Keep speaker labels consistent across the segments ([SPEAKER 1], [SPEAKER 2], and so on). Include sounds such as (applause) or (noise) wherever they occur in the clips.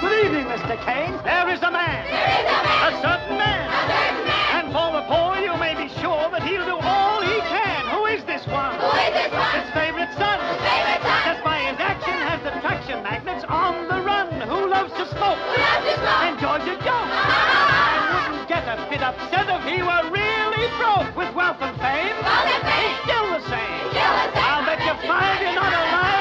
[SPEAKER 1] Good evening, Mr. Kane. There is a man.
[SPEAKER 2] There is a man.
[SPEAKER 1] A certain man.
[SPEAKER 2] A certain man.
[SPEAKER 1] And for the poor, you may be sure that he'll do all he can. Who is this one?
[SPEAKER 2] Who is this one?
[SPEAKER 1] His favorite son.
[SPEAKER 2] His favorite son.
[SPEAKER 1] Just by his action has the traction magnets on the run. Who loves to smoke?
[SPEAKER 2] Who loves to smoke?
[SPEAKER 1] And Georgia Jones.
[SPEAKER 2] Ah.
[SPEAKER 1] And wouldn't get a bit upset if he were really broke with wealth and fame.
[SPEAKER 2] Wealth and fame.
[SPEAKER 1] He's still the same.
[SPEAKER 2] Still the same.
[SPEAKER 1] I'll bet you five you're not alive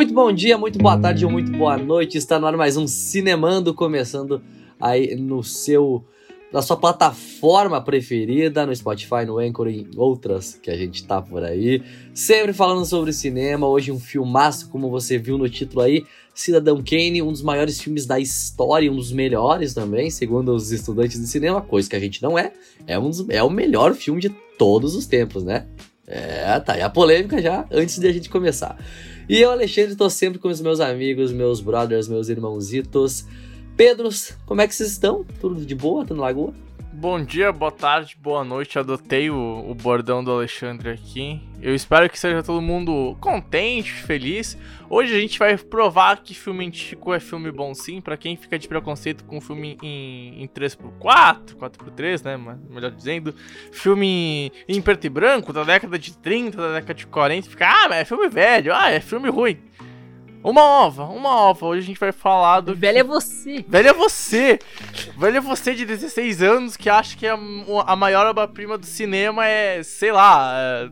[SPEAKER 3] Muito bom dia, muito boa tarde ou muito boa noite. Está no ar mais um Cinemando começando aí no seu na sua plataforma preferida, no Spotify, no Anchor e outras que a gente tá por aí. Sempre falando sobre cinema. Hoje um filmaço, como você viu no título aí, Cidadão Kane, um dos maiores filmes da história, um dos melhores também, segundo os estudantes de cinema, coisa que a gente não é. É, um dos, é o melhor filme de todos os tempos, né? É, tá aí a polêmica já antes de a gente começar. E eu, Alexandre, tô sempre com os meus amigos, meus brothers, meus irmãozitos. Pedros, como é que vocês estão? Tudo de boa? Tudo na lagoa?
[SPEAKER 4] Bom dia, boa tarde, boa noite. Adotei o, o bordão do Alexandre aqui. Eu espero que seja todo mundo contente, feliz. Hoje a gente vai provar que filme antigo é filme bom sim, pra quem fica de preconceito com filme em, em 3x4, 4x3, né, melhor dizendo. Filme em preto e branco, da década de 30, da década de 40, fica, ah, mas é filme velho, ah, é filme ruim. Uma ova, uma ova. Hoje a gente vai falar do.
[SPEAKER 5] Velho é você.
[SPEAKER 4] Velho é você! Velho é você de 16 anos que acha que a, a maior obra-prima do cinema é, sei lá, é,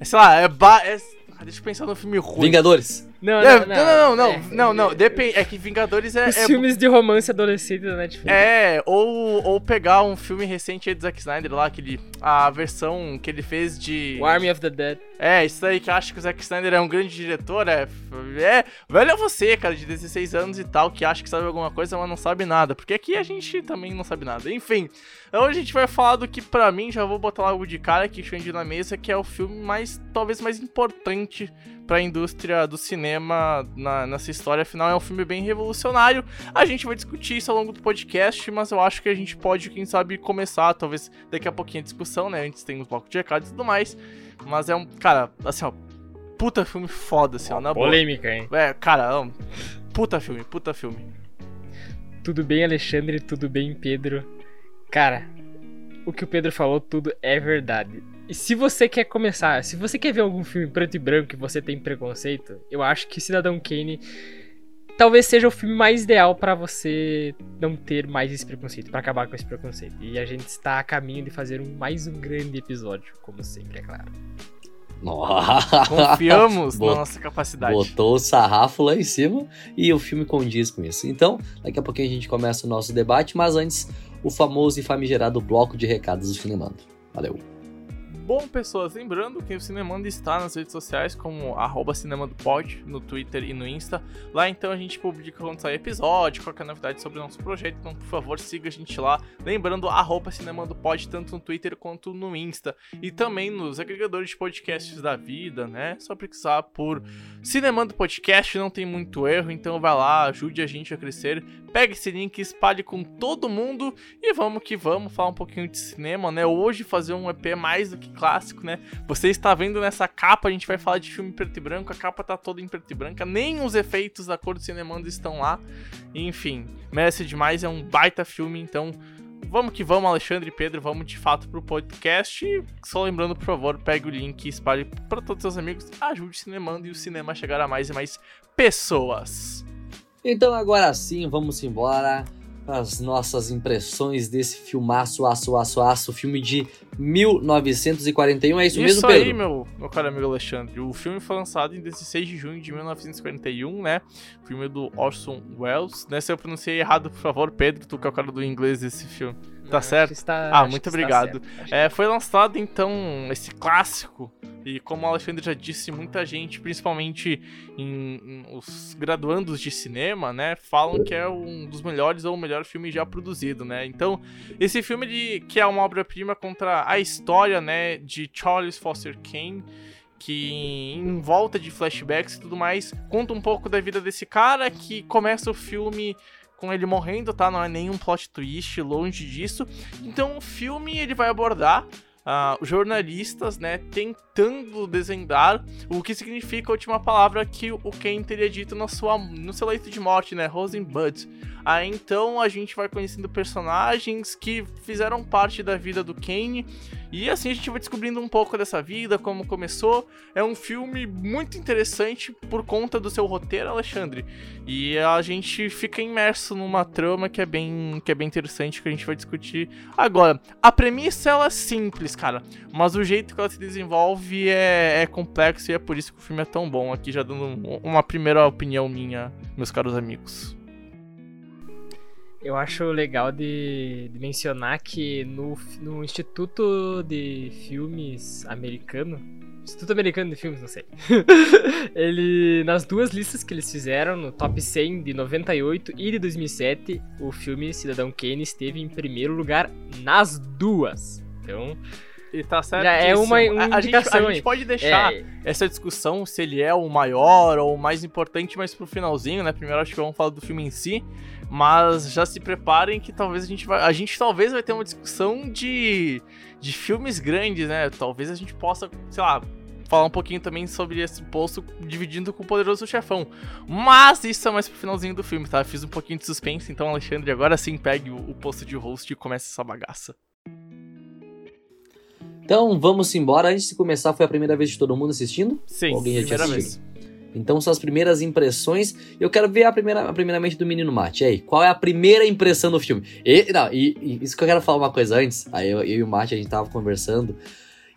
[SPEAKER 4] é, sei lá, é, ba- é- ah, Deixa eu pensar no filme ruim.
[SPEAKER 3] Vingadores.
[SPEAKER 5] Não,
[SPEAKER 4] É,
[SPEAKER 5] não,
[SPEAKER 4] não, não, não,
[SPEAKER 5] É,
[SPEAKER 4] não, não, depende. É que Vingadores é.
[SPEAKER 5] Os
[SPEAKER 4] é-
[SPEAKER 5] filmes de romance adolescente da Netflix.
[SPEAKER 4] É, ou, ou pegar um filme recente aí do Zack Snyder lá, aquele, a versão que ele fez de.
[SPEAKER 5] O Army of the Dead.
[SPEAKER 4] É, isso aí que acha que o Zack Snyder é um grande diretor, é. É, velho é você, cara, de 16 anos e tal, que acha que sabe alguma coisa, mas não sabe nada. Porque aqui a gente também não sabe nada. Enfim, hoje a gente vai falar do que pra mim, já vou botar logo de cara aqui, Xande na mesa, que é o filme mais, talvez mais importante pra indústria do cinema na, nessa história. Afinal, é um filme bem revolucionário. A gente vai discutir isso ao longo do podcast, mas eu acho que a gente pode, quem sabe, começar, talvez daqui a pouquinho a discussão, né? Antes tem os blocos de recados e tudo mais. Mas é um, cara, assim, ó, puta filme foda, assim, ó, na boa.
[SPEAKER 5] Polêmica, hein?
[SPEAKER 4] É, cara, ó, puta filme, puta filme.
[SPEAKER 5] Tudo bem, Alexandre? Tudo bem, Pedro? Cara, o que o Pedro falou, tudo é verdade. E se você quer começar, se você quer ver algum filme preto e branco e você tem preconceito, eu acho que Cidadão Kane talvez seja o filme mais ideal pra você não ter mais esse preconceito, pra acabar com esse preconceito. E a gente está a caminho de fazer um, mais um grande episódio, como sempre, é claro.
[SPEAKER 3] Nossa.
[SPEAKER 4] Confiamos na
[SPEAKER 3] Bot-
[SPEAKER 4] nossa capacidade.
[SPEAKER 3] Botou o sarrafo lá em cima e o filme condiz com isso. Então, daqui a pouquinho a gente começa o nosso debate, mas antes, o famoso e famigerado bloco de recados do Cinemando. Valeu.
[SPEAKER 4] Bom, pessoas, lembrando que o Cinemando está nas redes sociais como arroba cinemandopod, no Twitter e no Insta. Lá então a gente publica quando sai episódio, qualquer novidade sobre o nosso projeto, então por favor siga a gente lá. Lembrando, arroba cinemandopod tanto no Twitter quanto no Insta. E também nos agregadores de podcasts da vida, né? Só precisar por Cinemando Podcast, não tem muito erro, então vai lá, ajude a gente a crescer. Pega esse link, espalhe com todo mundo e vamos que vamos falar um pouquinho de cinema, né? Hoje fazer um EP mais do que clássico, né? Você está vendo nessa capa, a gente vai falar de filme preto e branco, a capa tá toda em preto e branca, nem os efeitos da cor do Cinemando estão lá. Enfim, merece demais, é um baita filme, então vamos que vamos, Alexandre e Pedro, vamos de fato pro podcast. E só lembrando, por favor, pegue o link espalhe para todos os seus amigos, ajude o Cinemando e o cinema a chegar a mais e mais pessoas.
[SPEAKER 3] Então agora sim, vamos embora as nossas impressões desse filmaço, aço, aço, aço, filme de 1941. É isso, mesmo,
[SPEAKER 4] aí,
[SPEAKER 3] Pedro?
[SPEAKER 4] meu, meu caro amigo Alexandre. O filme foi lançado em 16 de junho de 1941, né? Filme do Orson Welles. Né? Se eu pronunciei errado, por favor, Pedro, tu que é o cara do inglês desse filme. Tá
[SPEAKER 5] Acho
[SPEAKER 4] certo?
[SPEAKER 5] está-
[SPEAKER 4] Ah, muito obrigado.
[SPEAKER 5] Acho
[SPEAKER 4] É, foi lançado então esse clássico E como o Alexandre já disse, muita gente, principalmente em, em os graduandos de cinema, né, falam que é um dos melhores ou o melhor filme já produzido, né? Então, esse filme de, que é uma obra-prima contra a história, né, de Charles Foster Kane, que em volta de flashbacks e tudo mais, conta um pouco da vida desse cara que começa o filme com ele morrendo, tá? Não é nenhum plot twist, longe disso. Então o filme ele vai abordar uh, jornalistas, né, tentando desvendar o que significa a última palavra que o Ken teria dito na sua, no seu leito de morte, né, Rosenbud. Aí então a gente vai conhecendo personagens que fizeram parte da vida do Kane e assim a gente vai descobrindo um pouco dessa vida, como começou. É um filme muito interessante por conta do seu roteiro, Alexandre. E a gente fica imerso numa trama que é bem, que é bem interessante que a gente vai discutir agora. A premissa ela é simples, cara, mas o jeito que ela se desenvolve é, é complexo e é por isso que o filme é tão bom. Aqui já dando uma primeira opinião minha, meus caros amigos.
[SPEAKER 5] Eu acho legal de, de mencionar que no, no Instituto de Filmes Americano, Instituto Americano de Filmes, não sei. (laughs) ele nas duas listas que eles fizeram, no top 100 de 98 e de 2007, o filme Cidadão Kane esteve em primeiro lugar nas duas. Então,
[SPEAKER 4] e tá certo.
[SPEAKER 5] Já é uma, uma
[SPEAKER 4] a, gente, a gente pode deixar é... essa discussão se ele é o maior ou o mais importante, mas pro finalzinho, né? Primeiro acho que vamos falar do filme em si. Mas já se preparem que talvez a gente vai. A gente talvez vai ter uma discussão de, de filmes grandes, né? Talvez a gente possa, sei lá, falar um pouquinho também sobre esse posto dividindo com o Poderoso Chefão. Mas isso é mais pro finalzinho do filme, tá? Fiz um pouquinho de suspense, então, Alexandre, agora sim pegue o, o posto de host e comece essa bagaça.
[SPEAKER 3] Então vamos embora. Antes de começar, foi a primeira vez de todo mundo assistindo?
[SPEAKER 4] Sim,
[SPEAKER 3] alguém já
[SPEAKER 4] primeira
[SPEAKER 3] tinha
[SPEAKER 4] vez.
[SPEAKER 3] Então são as primeiras impressões. Eu quero ver a primeira, a primeiramente do menino Mate. E aí, qual é a primeira impressão do filme? E, não, e, e isso que eu quero falar uma coisa antes. Aí eu, eu e o Mate a gente tava conversando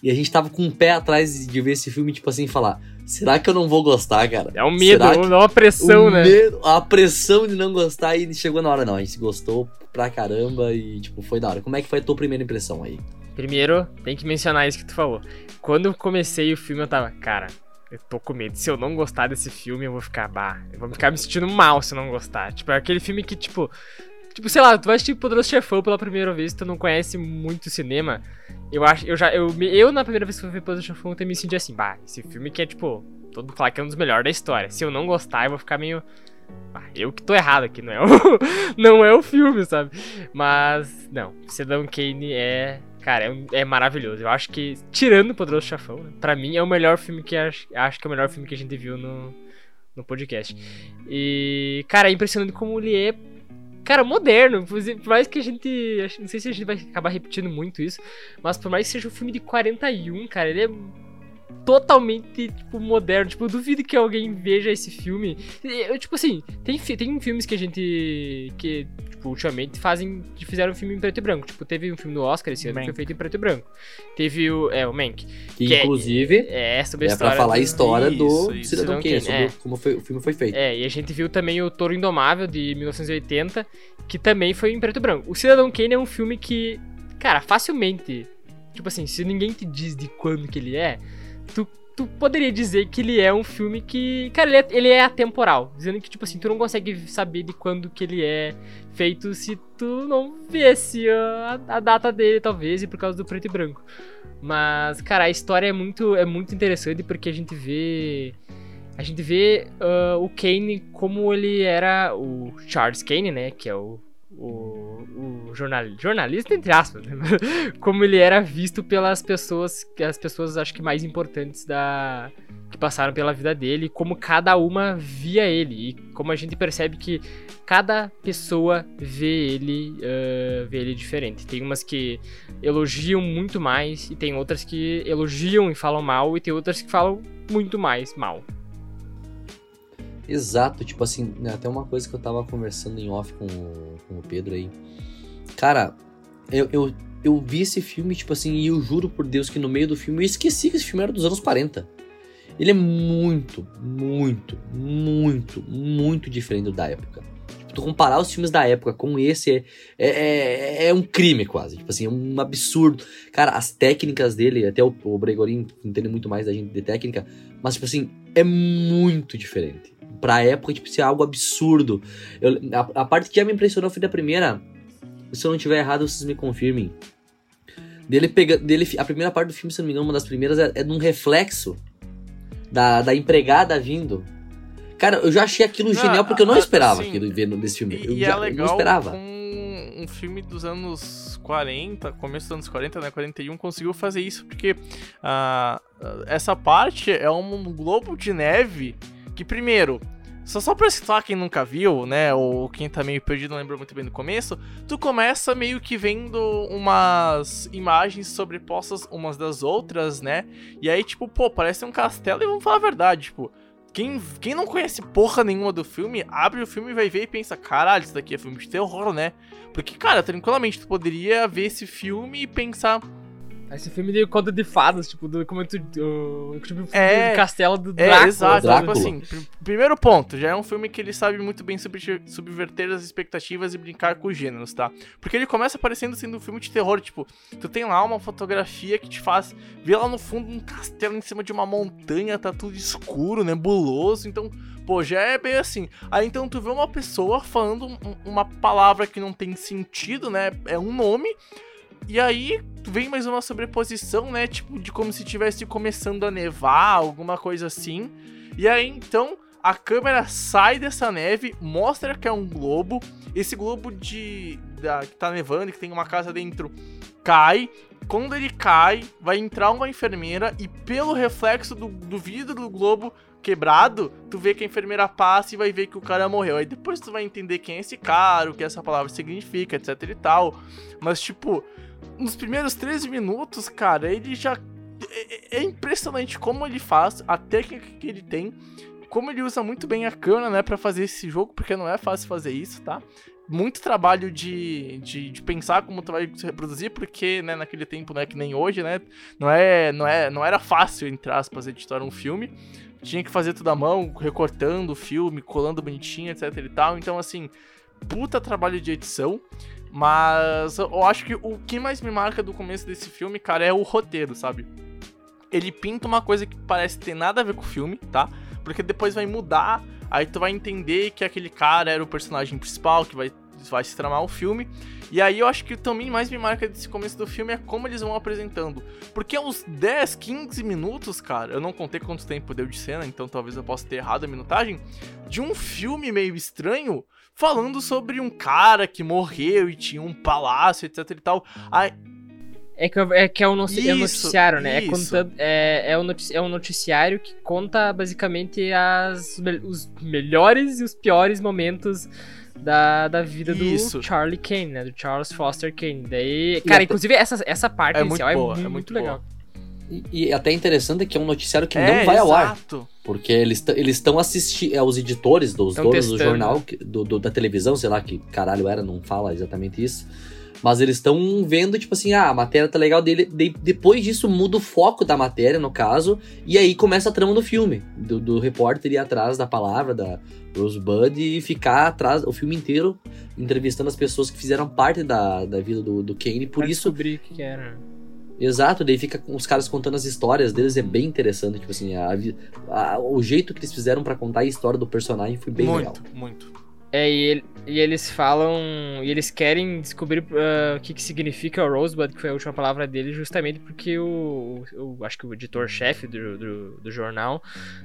[SPEAKER 3] e a gente tava com um pé atrás de ver esse filme, tipo assim, falar. Será que eu não vou gostar, cara?
[SPEAKER 5] É um medo, é uma pressão, né?
[SPEAKER 3] Medo, a pressão de não gostar e chegou na hora, não. A gente gostou pra caramba e, tipo, foi da hora. Como é que foi a tua primeira impressão aí?
[SPEAKER 5] Primeiro, tem que mencionar isso que tu falou. Quando eu comecei o filme, eu tava, cara, eu tô com medo. Se eu não gostar desse filme, eu vou ficar, bah, eu vou ficar me sentindo mal se eu não gostar. Tipo, é aquele filme que, tipo, tipo, sei lá, tu vai assistir Poderoso Chefão pela primeira vez, tu não conhece muito cinema. Eu acho, eu já, eu, eu na primeira vez que eu vi Poderoso Chefão, eu me senti assim, bah, esse filme que é, tipo, todo mundo que é um dos melhores da história. Se eu não gostar, eu vou ficar meio. Ah, eu que tô errado aqui, não é o, (laughs) não é o filme, sabe? Mas, não, Cidadão Kane é Cara, é, é, maravilhoso. Eu acho que, tirando o Poderoso Chafão, né, pra mim é o melhor filme que acho, acho que é o melhor filme que a gente viu no, no podcast. E, cara, é impressionante como ele é, cara, moderno. Por mais que a gente. Não sei se a gente vai acabar repetindo muito isso, mas por mais que seja um filme de 41, cara, ele é totalmente, tipo, moderno. Tipo, eu duvido que alguém veja esse filme. Eu, tipo assim, tem, tem filmes que a gente. que, tipo, ultimamente fazem. fizeram um filme em preto e branco. Tipo, teve um filme do Oscar esse ano Mank. que foi feito em preto e branco. Teve o. É, o Mank.
[SPEAKER 3] Que, que é, inclusive.
[SPEAKER 5] É, é, sobre a
[SPEAKER 3] é
[SPEAKER 5] história.
[SPEAKER 3] pra falar
[SPEAKER 5] do,
[SPEAKER 3] a história
[SPEAKER 5] isso,
[SPEAKER 3] do
[SPEAKER 5] isso,
[SPEAKER 3] Cidadão Kane, sobre
[SPEAKER 5] é.
[SPEAKER 3] como foi, o filme foi feito.
[SPEAKER 5] É, e a gente viu também o Toro Indomável de 1980, que também foi em preto e branco. O Cidadão Kane é um filme que, cara, facilmente. Tipo assim, se ninguém te diz de quando que ele é, tu tu poderia dizer que ele é um filme que. Cara, ele é, ele é atemporal. Dizendo que, tipo assim, tu não consegue saber de quando que ele é feito se tu não visse a, a data dele, talvez, e por causa do preto e branco. Mas, cara, a história é muito, é muito interessante porque a gente vê. A gente vê uh, o Kane como ele era o Charles Kane, né? Que é o o, o jornal, jornalista, entre aspas, né? (laughs) como ele era visto pelas pessoas, as pessoas acho que mais importantes da que passaram pela vida dele, como cada uma via ele e como a gente percebe que cada pessoa vê ele, uh, vê ele diferente. Tem umas que elogiam muito mais e tem outras que elogiam e falam mal e tem outras que falam muito mais mal.
[SPEAKER 3] Exato, tipo assim, né, até uma coisa que eu tava conversando em off com, com o Pedro aí. Cara, eu, eu, eu vi esse filme, tipo assim, e eu juro por Deus que no meio do filme eu esqueci que esse filme era dos anos 40. Ele é muito, muito, muito, muito diferente da época. Tipo, tu comparar os filmes da época com esse é, é, é, é um crime quase. Tipo assim, é um absurdo. Cara, as técnicas dele, até o, o Bregorin entende muito mais da gente de técnica, mas, tipo assim, é muito diferente. Pra época, tipo, isso é algo absurdo. Eu, a, a parte que já me impressionou foi da primeira. Se eu não tiver errado, vocês me confirmem. Dele pega, dele, a primeira parte do filme, se não me engano, uma das primeiras, é, é num reflexo da, da empregada vindo. Cara, eu já achei aquilo
[SPEAKER 4] Não,
[SPEAKER 3] genial porque eu não
[SPEAKER 4] a-
[SPEAKER 3] esperava
[SPEAKER 4] assim,
[SPEAKER 3] aquilo vendo nesse filme.
[SPEAKER 4] E,
[SPEAKER 3] eu
[SPEAKER 4] e
[SPEAKER 3] já
[SPEAKER 4] é
[SPEAKER 3] eu
[SPEAKER 4] legal
[SPEAKER 3] não esperava.
[SPEAKER 4] com um filme dos anos 40, começo dos anos 40, né? 41, conseguiu fazer isso porque ah, essa parte é um globo de neve que, primeiro, só, só pra citar quem nunca viu, né? Ou quem tá meio perdido, não lembra muito bem do começo. Tu começa meio que vendo umas imagens sobrepostas umas das outras, né? E aí, tipo, pô, parece um castelo e vamos falar a verdade, tipo. Quem, quem não conhece porra nenhuma do filme, abre o filme e vai ver e pensa, caralho, isso daqui é filme de terror, né? Porque, cara, tranquilamente, tu poderia ver esse filme e pensar,
[SPEAKER 5] Esse filme de conta de fadas, tipo, do, como tu, o, tipo,
[SPEAKER 4] É,
[SPEAKER 5] do castelo do
[SPEAKER 4] É,
[SPEAKER 5] Drácula.
[SPEAKER 4] exato.
[SPEAKER 5] sabe?
[SPEAKER 4] Tipo assim, pr- primeiro ponto, já é um filme que ele sabe muito bem subver- subverter as expectativas e brincar com os gêneros, tá? Porque ele começa aparecendo sendo um filme de terror, tipo, tu tem lá uma fotografia que te faz ver lá no fundo um castelo em cima de uma montanha, tá tudo escuro, nebuloso, então, pô, já é bem assim. Aí então tu vê uma pessoa falando um- uma palavra que não tem sentido, né? É um nome. E aí vem mais uma sobreposição, né? Tipo, de como se tivesse começando a nevar, alguma coisa assim. E aí então a câmera sai dessa neve, mostra que é um globo. Esse globo de da, que tá nevando, que tem uma casa dentro, cai. Quando ele cai, vai entrar uma enfermeira e pelo reflexo do, do vidro do globo quebrado, tu vê que a enfermeira passa e vai ver que o cara morreu. Aí depois tu vai entender quem é esse cara, o que essa palavra significa, etc e tal. Mas tipo, nos primeiros 13 minutos, cara, ele já. É, é impressionante como ele faz, a técnica que ele tem, como ele usa muito bem a câmera, né, pra fazer esse jogo, porque não é fácil fazer isso, tá? Muito trabalho de, de, de pensar como tu vai se reproduzir, porque, né, naquele tempo não é que nem hoje, né? Não, é, não, é, não era fácil, entre aspas, editar um filme. Tinha que fazer tudo à mão, recortando o filme, colando bonitinho, etc e tal. Então, assim, puta trabalho de edição. Mas eu acho que o que mais me marca do começo desse filme, cara, é o roteiro, sabe? Ele pinta uma coisa que parece ter nada a ver com o filme, tá? Porque depois vai mudar, aí tu vai entender que aquele cara era o personagem principal, que vai, vai se tramar o filme. E aí eu acho que também mais me marca desse começo do filme é como eles vão apresentando. Porque aos 10, 15 minutos, cara, eu não contei quanto tempo deu de cena, então talvez eu possa ter errado a minutagem, de um filme meio estranho, falando sobre um cara que morreu e tinha um palácio, etc e tal. Aí,
[SPEAKER 5] É que, é que é um, noci- é um
[SPEAKER 4] Isso,
[SPEAKER 5] noticiário, né? É,
[SPEAKER 4] isso.
[SPEAKER 5] contando, é, é, um notici- é um noticiário que conta basicamente as, os melhores e os piores momentos da, da vida do
[SPEAKER 4] Isso.
[SPEAKER 5] Charlie Kane, né? Do Charles Foster Kane. Daí, cara, inclusive essa, essa parte
[SPEAKER 4] É
[SPEAKER 5] inicial
[SPEAKER 4] muito
[SPEAKER 5] é,
[SPEAKER 4] boa,
[SPEAKER 5] muito,
[SPEAKER 4] é muito
[SPEAKER 5] legal.
[SPEAKER 3] E, e até interessante que é um noticiário que
[SPEAKER 4] é,
[SPEAKER 3] não vai ao ar.
[SPEAKER 4] exato.
[SPEAKER 3] Porque eles eles estão assistindo. É, os editores, dos
[SPEAKER 5] Tão
[SPEAKER 3] donos do
[SPEAKER 5] testando.
[SPEAKER 3] jornal, que- do, do- da televisão, sei lá que caralho era, não fala exatamente isso. Mas eles estão vendo, tipo assim, ah, a matéria tá legal dele. de- depois disso muda o foco da matéria, no caso, e aí começa a trama do filme. Do, do repórter ir atrás da palavra da Rosebud e ficar atrás o filme inteiro entrevistando as pessoas que fizeram parte da, da vida do, do Kane. Por
[SPEAKER 5] Pra
[SPEAKER 3] isso,
[SPEAKER 5] descobrir o que era.
[SPEAKER 3] Exato, daí fica com os caras contando as histórias deles, é bem interessante, tipo assim, a a- o jeito que eles fizeram pra contar a história do personagem foi bem
[SPEAKER 4] muito,
[SPEAKER 3] legal.
[SPEAKER 4] muito.
[SPEAKER 5] É, e, ele- e eles falam. E eles querem descobrir ah, o que, que significa o Rosebud, que foi a última palavra dele, justamente porque o. o- o- acho que o editor-chefe do, do, do jornal,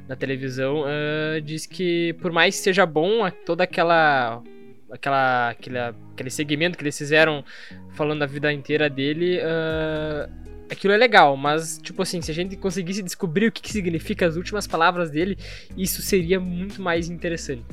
[SPEAKER 5] na televisão, ah, diz que por mais que seja bom a- toda aquela. Aquela, aquele, aquele segmento que eles fizeram falando a vida inteira dele, ah, aquilo é legal, mas, tipo assim, se a gente conseguisse descobrir o que, que significa as últimas palavras dele, isso seria muito mais interessante.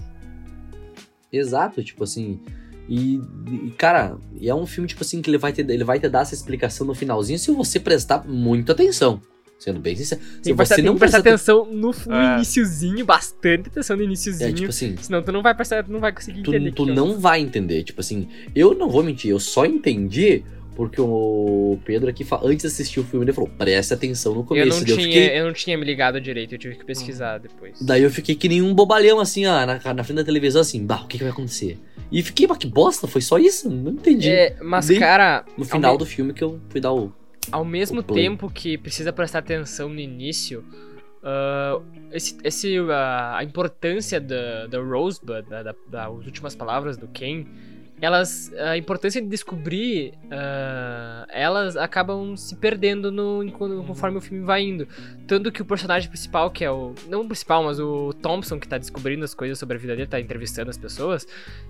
[SPEAKER 3] Exato, tipo assim. E, e, cara, é um filme, tipo assim, que ele vai, te, ele vai te dar essa explicação no finalzinho se você prestar muita atenção. Sendo bem sincero. Se
[SPEAKER 5] Tem que prestar,
[SPEAKER 3] você
[SPEAKER 5] tem
[SPEAKER 3] não
[SPEAKER 5] que prestar atenção no, no
[SPEAKER 4] É.
[SPEAKER 5] iniciozinho, bastante atenção no
[SPEAKER 3] É,
[SPEAKER 5] iniciozinho.
[SPEAKER 3] tipo assim,
[SPEAKER 5] Senão tu não vai prestar, não vai conseguir
[SPEAKER 3] tu,
[SPEAKER 5] entender.
[SPEAKER 3] tu
[SPEAKER 5] é
[SPEAKER 3] não vai entender. Tipo assim, eu não vou mentir, eu só entendi Porque o Pedro aqui, antes de assistir o filme, ele falou, preste atenção no
[SPEAKER 5] Eu
[SPEAKER 3] começo.
[SPEAKER 5] não,
[SPEAKER 3] Daí eu
[SPEAKER 5] tinha,
[SPEAKER 3] fiquei-
[SPEAKER 5] eu não tinha me ligado direito, eu tive que pesquisar depois.
[SPEAKER 3] Daí eu fiquei que nem um bobalhão, assim, ó, na, na frente da televisão, assim, bah, o que, que vai acontecer? E fiquei, mas que bosta, foi só isso? Não entendi.
[SPEAKER 5] É, mas, cara,
[SPEAKER 3] no final
[SPEAKER 5] me-
[SPEAKER 3] do filme que eu fui dar o.
[SPEAKER 5] ao mesmo tempo que precisa prestar atenção no início, ah, esse, esse, ah, a importância da, da Rosebud, da, da- das últimas palavras do Ken, elas, a importância de descobrir, ah, elas acabam se perdendo no, enquanto- conforme o filme vai indo. Tanto que o personagem principal, que é o. Não o principal, mas o Thompson, que tá descobrindo as coisas sobre a vida dele, tá entrevistando as pessoas,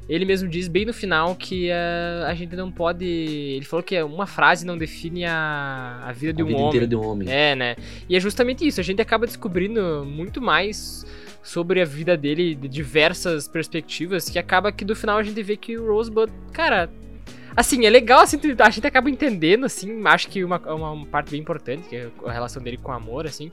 [SPEAKER 5] ele mesmo diz bem no final que ah, a gente não pode. Ele falou que uma frase não define a, a vida de
[SPEAKER 3] a
[SPEAKER 5] um
[SPEAKER 3] vida
[SPEAKER 5] homem.
[SPEAKER 3] inteira de um homem.
[SPEAKER 5] É, né? E é justamente isso, a gente acaba descobrindo muito mais sobre a vida dele de diversas perspectivas, que acaba que no final a gente vê que o Rosebud, cara, assim, é legal, assim, a gente acaba entendendo, assim, acho que uma, uma, uma parte bem importante, que é a relação dele com o amor, assim,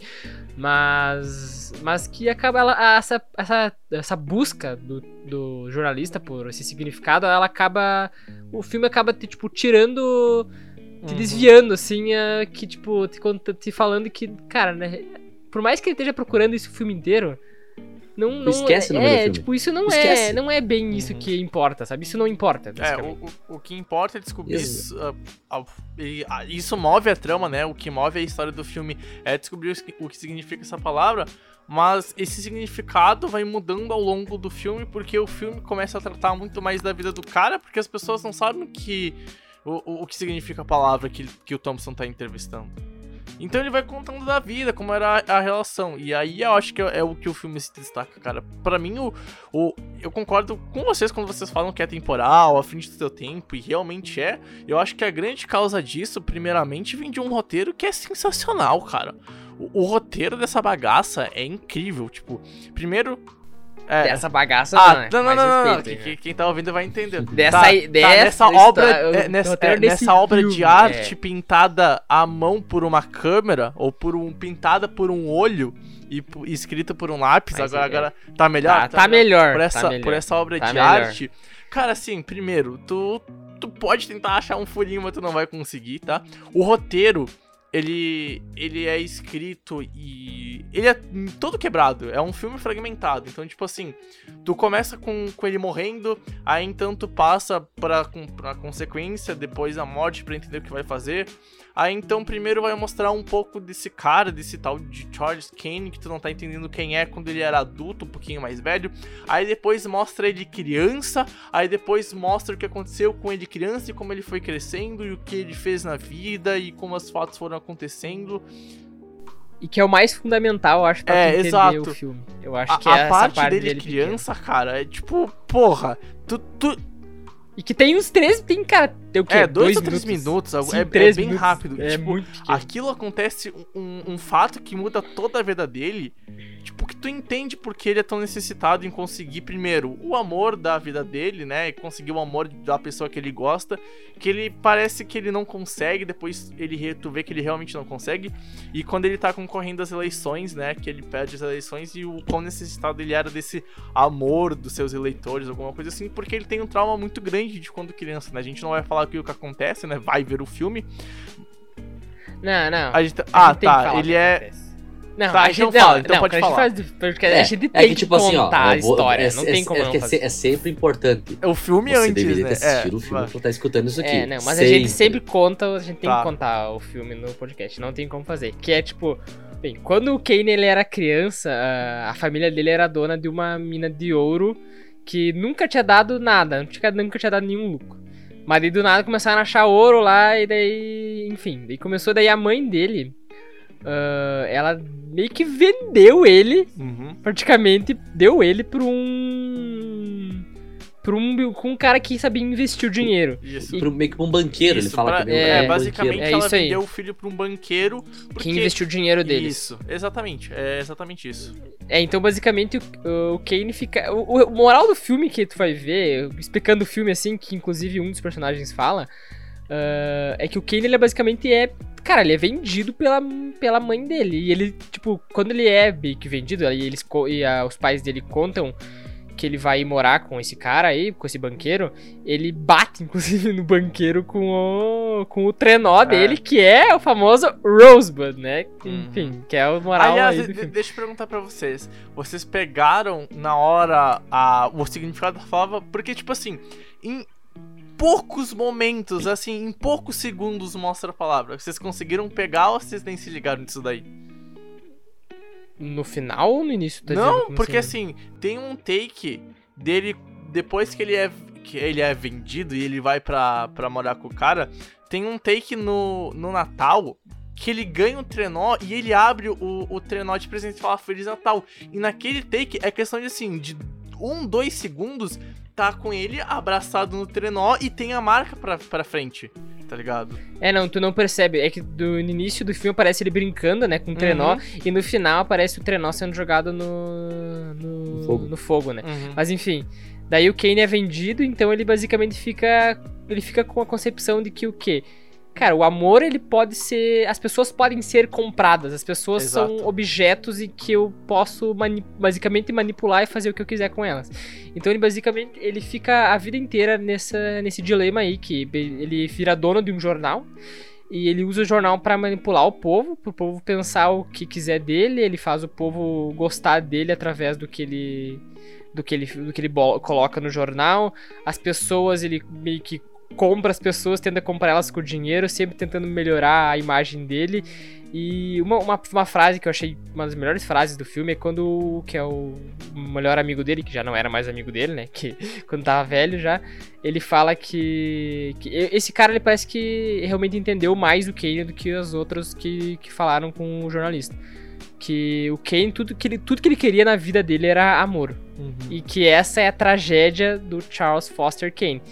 [SPEAKER 5] mas, mas que acaba, ela, essa, essa, essa busca do, do jornalista por esse significado, ela acaba, o filme acaba, tipo, tirando te
[SPEAKER 4] Uhum.
[SPEAKER 5] desviando, assim, a- que, tipo, te, te falando que, cara, né, por mais que ele esteja procurando isso o filme inteiro, não, não
[SPEAKER 3] Esquece o
[SPEAKER 5] é,
[SPEAKER 3] nome do
[SPEAKER 5] é,
[SPEAKER 3] filme.
[SPEAKER 5] tipo, isso não
[SPEAKER 3] Esquece.
[SPEAKER 5] é, não é bem isso
[SPEAKER 4] Uhum.
[SPEAKER 5] que importa, sabe? Isso não importa,
[SPEAKER 4] É, o, o, o que importa é descobrir. Isso, ah, e, ah, isso move a trama, né? O que move a história do filme é descobrir o, que- o que significa essa palavra. Mas esse significado vai mudando ao longo do filme, porque o filme começa a tratar muito mais da vida do cara, porque as pessoas não sabem que, o, o, o que significa a palavra que, que o Thompson tá entrevistando. Então ele vai contando da vida, como era a, a relação. E aí eu acho que é, é o que o filme se destaca, cara. Pra mim, o, o, eu concordo com vocês quando vocês falam que é temporal, à frente do seu tempo, e realmente é. Eu acho que a grande causa disso, primeiramente, vem de um roteiro que é sensacional, cara. O, o roteiro dessa bagaça é incrível. Tipo, primeiro. É,
[SPEAKER 5] Dessa bagaça,
[SPEAKER 4] ah,
[SPEAKER 5] né?
[SPEAKER 4] não, não,
[SPEAKER 5] Mais
[SPEAKER 4] não, não, não.
[SPEAKER 5] respeito,
[SPEAKER 4] Que-
[SPEAKER 5] né?
[SPEAKER 4] que- Quem tá ouvindo vai entender.
[SPEAKER 5] Dessa
[SPEAKER 4] Tá,
[SPEAKER 5] aí-
[SPEAKER 4] tá,
[SPEAKER 5] dessa
[SPEAKER 4] nessa obra, é, nessa, é,
[SPEAKER 5] desse
[SPEAKER 4] nessa obra
[SPEAKER 5] filme,
[SPEAKER 4] de arte
[SPEAKER 5] é.
[SPEAKER 4] pintada à mão por uma câmera ou por um pintada por um olho e, e escrita por um lápis.
[SPEAKER 5] Mas
[SPEAKER 4] agora,
[SPEAKER 5] é-
[SPEAKER 4] agora tá melhor.
[SPEAKER 5] Tá, tá melhor,
[SPEAKER 4] por
[SPEAKER 5] tá
[SPEAKER 4] essa,
[SPEAKER 5] melhor.
[SPEAKER 4] por essa obra
[SPEAKER 5] Tá
[SPEAKER 4] de
[SPEAKER 5] melhor.
[SPEAKER 4] arte. Cara, assim, primeiro, tu, tu pode tentar achar um furinho, mas tu não vai conseguir, tá? O roteiro, ele, ele é escrito e. Ele é todo quebrado. É um filme fragmentado. Então, tipo assim, tu começa com, com ele morrendo, aí então tu passa pra, com- pra consequência, depois a morte pra entender o que vai fazer. Aí então primeiro vai mostrar um pouco desse cara, desse tal de Charles Kane, que tu não tá entendendo quem é quando ele era adulto, um pouquinho mais velho. Aí depois mostra ele criança, aí depois mostra o que aconteceu com ele criança e como ele foi crescendo e o que ele fez na vida e como as fatos foram acontecendo.
[SPEAKER 5] E que é o mais fundamental, eu acho, pra
[SPEAKER 4] É,
[SPEAKER 5] entender
[SPEAKER 4] exato.
[SPEAKER 5] o filme. Eu acho
[SPEAKER 4] A,
[SPEAKER 5] que é
[SPEAKER 4] a
[SPEAKER 5] essa
[SPEAKER 4] parte,
[SPEAKER 5] parte
[SPEAKER 4] dele,
[SPEAKER 5] dele
[SPEAKER 4] criança, cara, é tipo, porra, tu, tu,
[SPEAKER 5] E que tem uns três, tem, cara, tem o quê?
[SPEAKER 4] é, dois, ou três minutos,
[SPEAKER 5] Sim,
[SPEAKER 4] é, é
[SPEAKER 5] três
[SPEAKER 4] bem
[SPEAKER 5] minutos.
[SPEAKER 4] rápido.
[SPEAKER 5] É
[SPEAKER 4] tipo,
[SPEAKER 5] muito pequeno.
[SPEAKER 4] aquilo acontece um, um- fato que muda toda a vida dele. Tipo, que tu entende porque ele é tão necessitado em conseguir, primeiro, o amor da vida dele, né? E conseguir o amor da pessoa que ele gosta. Que ele parece que ele não consegue, depois ele tu vê que ele realmente não consegue. E quando ele tá concorrendo às eleições, né? Que ele perde as eleições e o quão necessitado ele era desse amor dos seus eleitores, alguma coisa assim, porque ele tem um trauma muito grande de quando criança, né? A gente não vai falar aqui o que acontece, né? Vai ver o filme.
[SPEAKER 5] Não, não.
[SPEAKER 4] A gente,
[SPEAKER 5] A
[SPEAKER 4] ah,
[SPEAKER 5] gente
[SPEAKER 4] tá.
[SPEAKER 5] falar
[SPEAKER 4] Ele é.
[SPEAKER 5] acontece. Não,
[SPEAKER 4] Tá,
[SPEAKER 5] a
[SPEAKER 4] então
[SPEAKER 5] gente,
[SPEAKER 4] fala,
[SPEAKER 5] não,
[SPEAKER 4] então
[SPEAKER 5] não,
[SPEAKER 4] pode
[SPEAKER 5] quando a gente
[SPEAKER 4] falar.
[SPEAKER 5] faz de- porque a gente tem
[SPEAKER 3] é que,
[SPEAKER 5] que
[SPEAKER 3] tipo assim, ó,
[SPEAKER 5] contar a
[SPEAKER 3] vou-
[SPEAKER 5] história,
[SPEAKER 3] é,
[SPEAKER 5] não
[SPEAKER 3] é-
[SPEAKER 5] tem como
[SPEAKER 3] é,
[SPEAKER 5] não
[SPEAKER 3] é, é sempre importante.
[SPEAKER 4] É o filme
[SPEAKER 3] Você
[SPEAKER 4] antes,
[SPEAKER 3] deveria
[SPEAKER 4] né?
[SPEAKER 3] ter assistido
[SPEAKER 4] é,
[SPEAKER 3] o filme pra tá escutando isso aqui.
[SPEAKER 5] É, não, mas a gente sempre conta, a gente tem
[SPEAKER 4] Tá.
[SPEAKER 5] que contar o filme no podcast, não tem como fazer. Que é tipo, bem, quando o Kane ele era criança, a- família dele era dona de uma mina de ouro que nunca tinha dado nada, nunca, nunca tinha dado nenhum lucro. Mas daí do nada começaram a achar ouro lá e daí, enfim, daí começou daí a mãe dele, ah, ela meio que vendeu ele
[SPEAKER 4] Uhum.
[SPEAKER 5] praticamente deu ele pra um. Pra um, com um cara que sabia investir o dinheiro.
[SPEAKER 4] Isso.
[SPEAKER 3] Pro, meio que pra um banqueiro, ele
[SPEAKER 4] Isso,
[SPEAKER 3] fala
[SPEAKER 4] pra-
[SPEAKER 3] que
[SPEAKER 5] é,
[SPEAKER 3] que um
[SPEAKER 4] basicamente
[SPEAKER 3] banqueiro.
[SPEAKER 5] É
[SPEAKER 4] ela
[SPEAKER 5] aí.
[SPEAKER 4] vendeu o filho pra um banqueiro. Porque...
[SPEAKER 5] Que investiu o dinheiro deles.
[SPEAKER 4] Isso, exatamente. É exatamente isso.
[SPEAKER 5] É, então basicamente o, o Kane fica. O, o moral do filme que tu vai ver, explicando o filme assim, que inclusive um dos personagens fala, ah, é que o Kane ele é basicamente é. Cara, ele é vendido pela, pela mãe dele. E ele, tipo, quando ele é meio que vendido, e, eles, e ah, os pais dele contam que ele vai morar com esse cara aí, com esse banqueiro, ele bate, (laughs) inclusive, no banqueiro com o, com o trenó dele, que é o famoso Rosebud, né?
[SPEAKER 4] Uhum.
[SPEAKER 5] Enfim, que é o moral
[SPEAKER 4] Aliás,
[SPEAKER 5] aí
[SPEAKER 4] de- deixa eu perguntar pra vocês. Vocês pegaram na hora a, o significado da palavra? Porque, tipo assim, em poucos momentos, assim, em poucos segundos mostra a palavra. Vocês conseguiram pegar ou vocês nem se ligaram disso daí?
[SPEAKER 5] No final ou no início? Dizendo?
[SPEAKER 4] Não,
[SPEAKER 5] Como
[SPEAKER 4] porque assim, tem um take dele depois que ele é que ele é vendido e ele vai pra, pra morar com o cara, tem um take no, no Natal que ele ganha um trenó e ele abre o, o trenó de presente e fala Feliz Natal. E naquele take é questão de assim, de um, dois segundos, tá com ele abraçado no trenó e tem a marca pra, pra frente, tá ligado?
[SPEAKER 5] É, não, tu não percebe. É que do, no início do filme aparece ele brincando, né, com o trenó,
[SPEAKER 4] Uhum.
[SPEAKER 5] e no final aparece o trenó sendo jogado no, no,
[SPEAKER 3] No fogo.
[SPEAKER 5] no fogo, né?
[SPEAKER 4] Uhum.
[SPEAKER 5] Mas enfim, daí o Kane é vendido, então ele basicamente fica. Ele fica com a concepção de que o quê? Cara, o amor ele pode ser. As pessoas podem ser compradas, as pessoas
[SPEAKER 4] Exato.
[SPEAKER 5] são objetos e que eu posso mani- basicamente manipular e fazer o que eu quiser com elas. Então ele basicamente ele fica a vida inteira nessa, nesse dilema aí, que ele vira dono de um jornal. E ele usa o jornal pra manipular o povo, pro povo pensar o que quiser dele, ele faz o povo gostar dele através do que ele do que ele, do que ele coloca no jornal. As pessoas, ele meio que compra as pessoas, tenta comprar elas com dinheiro, sempre tentando melhorar a imagem dele. E uma, uma, uma frase que eu achei uma das melhores frases do filme é quando o que é o melhor amigo dele, que já não era mais amigo dele, né? Que (laughs) quando tava velho já, ele fala que, que esse cara ele parece que realmente entendeu mais o Kane do que os outros que, que falaram com o jornalista. Que o Kane, tudo que, ele, tudo que ele queria na vida dele era amor. E que essa é a tragédia do Charles Foster Kane.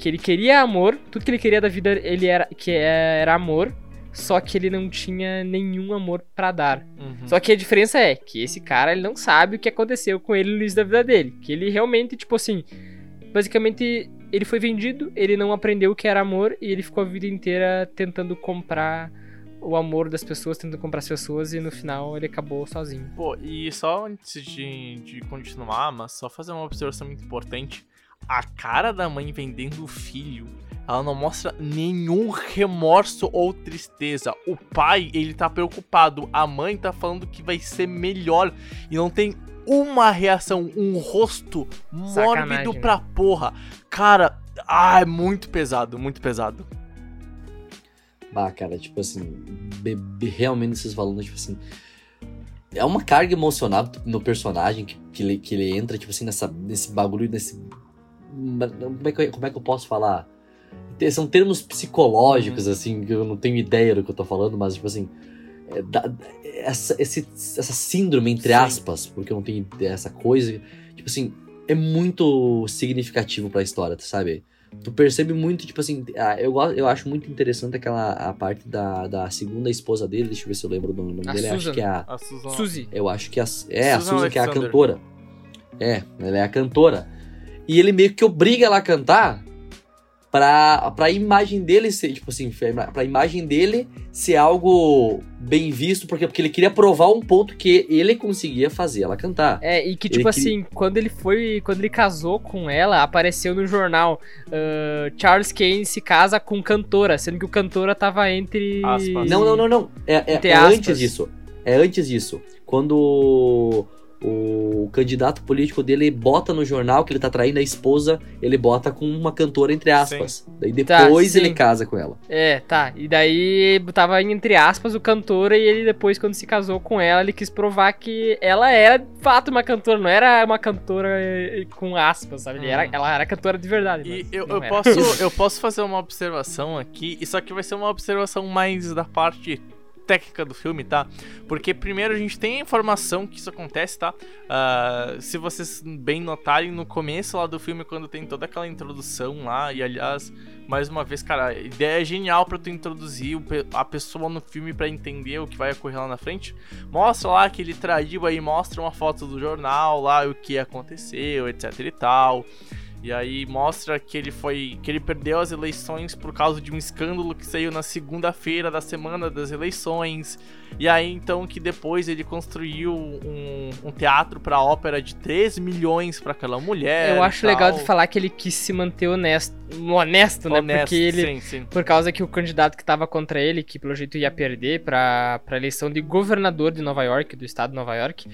[SPEAKER 5] Que ele queria amor, tudo que ele queria da vida ele era que era amor, só que ele não tinha nenhum amor pra dar.
[SPEAKER 4] Uhum.
[SPEAKER 5] Só que a diferença é que esse cara ele não sabe o que aconteceu com ele no início da vida dele, que ele realmente tipo assim, basicamente ele foi vendido, ele não aprendeu o que era amor e ele ficou a vida inteira tentando comprar o amor das pessoas, tentando comprar as pessoas e no final ele acabou sozinho.
[SPEAKER 4] Pô, e só antes de, de continuar, mas só fazer uma observação muito importante. A cara da mãe vendendo o filho, ela não mostra nenhum remorso ou tristeza. O pai, ele tá preocupado. A mãe tá falando que vai ser melhor. E não tem uma reação, um rosto mórbido
[SPEAKER 5] Sacanagem, né?
[SPEAKER 4] pra porra. Cara, ah, é muito pesado, muito pesado.
[SPEAKER 3] Bah, cara, tipo assim, be- be- realmente vocês falando, tipo assim. É uma carga emocional no personagem que, que, ele, que ele entra, tipo assim, nessa, nesse bagulho, nesse. Como é, que, eu- como é que eu posso falar? São termos psicológicos, assim, que eu não tenho ideia do que eu tô falando, mas, tipo assim. é, dá- essa, esse- essa síndrome, entre
[SPEAKER 4] Sim.
[SPEAKER 3] aspas, porque eu não tenho essa coisa, tipo assim, é muito significativo pra história, tu sabe? Tu percebe muito, tipo assim, eu, eu acho muito interessante aquela a parte da, da segunda esposa dele, deixa eu ver se eu lembro o nome
[SPEAKER 5] A
[SPEAKER 3] dele, eu acho
[SPEAKER 5] Susan.
[SPEAKER 3] que é a.
[SPEAKER 4] A.
[SPEAKER 5] Suzy.
[SPEAKER 3] Eu acho que a, é, a
[SPEAKER 4] Susan
[SPEAKER 3] Susan que é a cantora. É, ela é a cantora. E ele meio que obriga ela a cantar pra, pra imagem dele ser, tipo assim, pra imagem dele ser algo bem visto, porque, porque ele queria provar um ponto que ele conseguia fazer ela cantar.
[SPEAKER 5] É, e que
[SPEAKER 3] Ele
[SPEAKER 5] tipo
[SPEAKER 3] queria-
[SPEAKER 5] assim, quando ele foi. Quando ele casou com ela, apareceu no jornal ah, Charles Kane se casa com cantora, sendo que o cantora tava entre.
[SPEAKER 4] Aspas.
[SPEAKER 3] Não, não, não, não. É, é- é antes disso. É antes disso. Quando o, candidato político dele bota no jornal que ele tá traindo a esposa, ele bota com uma cantora entre aspas. Daí
[SPEAKER 5] Tá,
[SPEAKER 3] depois
[SPEAKER 5] sim.
[SPEAKER 3] ele casa com ela.
[SPEAKER 5] É, tá. E daí tava entre aspas o cantora e ele depois, quando se casou com ela, ele quis provar que ela era de fato uma cantora, não era uma cantora eh, com aspas, sabe? Ele era-
[SPEAKER 4] Hum.
[SPEAKER 5] ela era cantora de verdade.
[SPEAKER 4] E eu, eu, posso, (laughs) eu posso fazer uma observação aqui, e só que vai ser uma observação mais da parte técnica do filme, tá? Porque primeiro a gente tem a informação que isso acontece, tá? Ah, se vocês bem notarem no começo lá do filme, quando tem toda aquela introdução lá, e aliás, mais uma vez, cara, a ideia é genial pra tu introduzir a pessoa no filme pra entender o que vai ocorrer lá na frente. Mostra lá que ele traiu aí, mostra uma foto do jornal lá, o que aconteceu, etc e tal. E aí mostra que ele foi. que ele perdeu as eleições por causa de um escândalo que saiu na segunda-feira da semana das eleições. E aí então que depois ele construiu um, um teatro pra ópera de 3 milhões para aquela mulher.
[SPEAKER 5] Eu acho legal de falar que ele quis se manter honesto, honesto, né?
[SPEAKER 4] Honesto,
[SPEAKER 5] Porque ele,
[SPEAKER 4] sim, sim.
[SPEAKER 5] por causa que o candidato que tava contra ele, que pelo jeito ia perder pra, pra eleição de governador de Nova York, do estado de Nova York,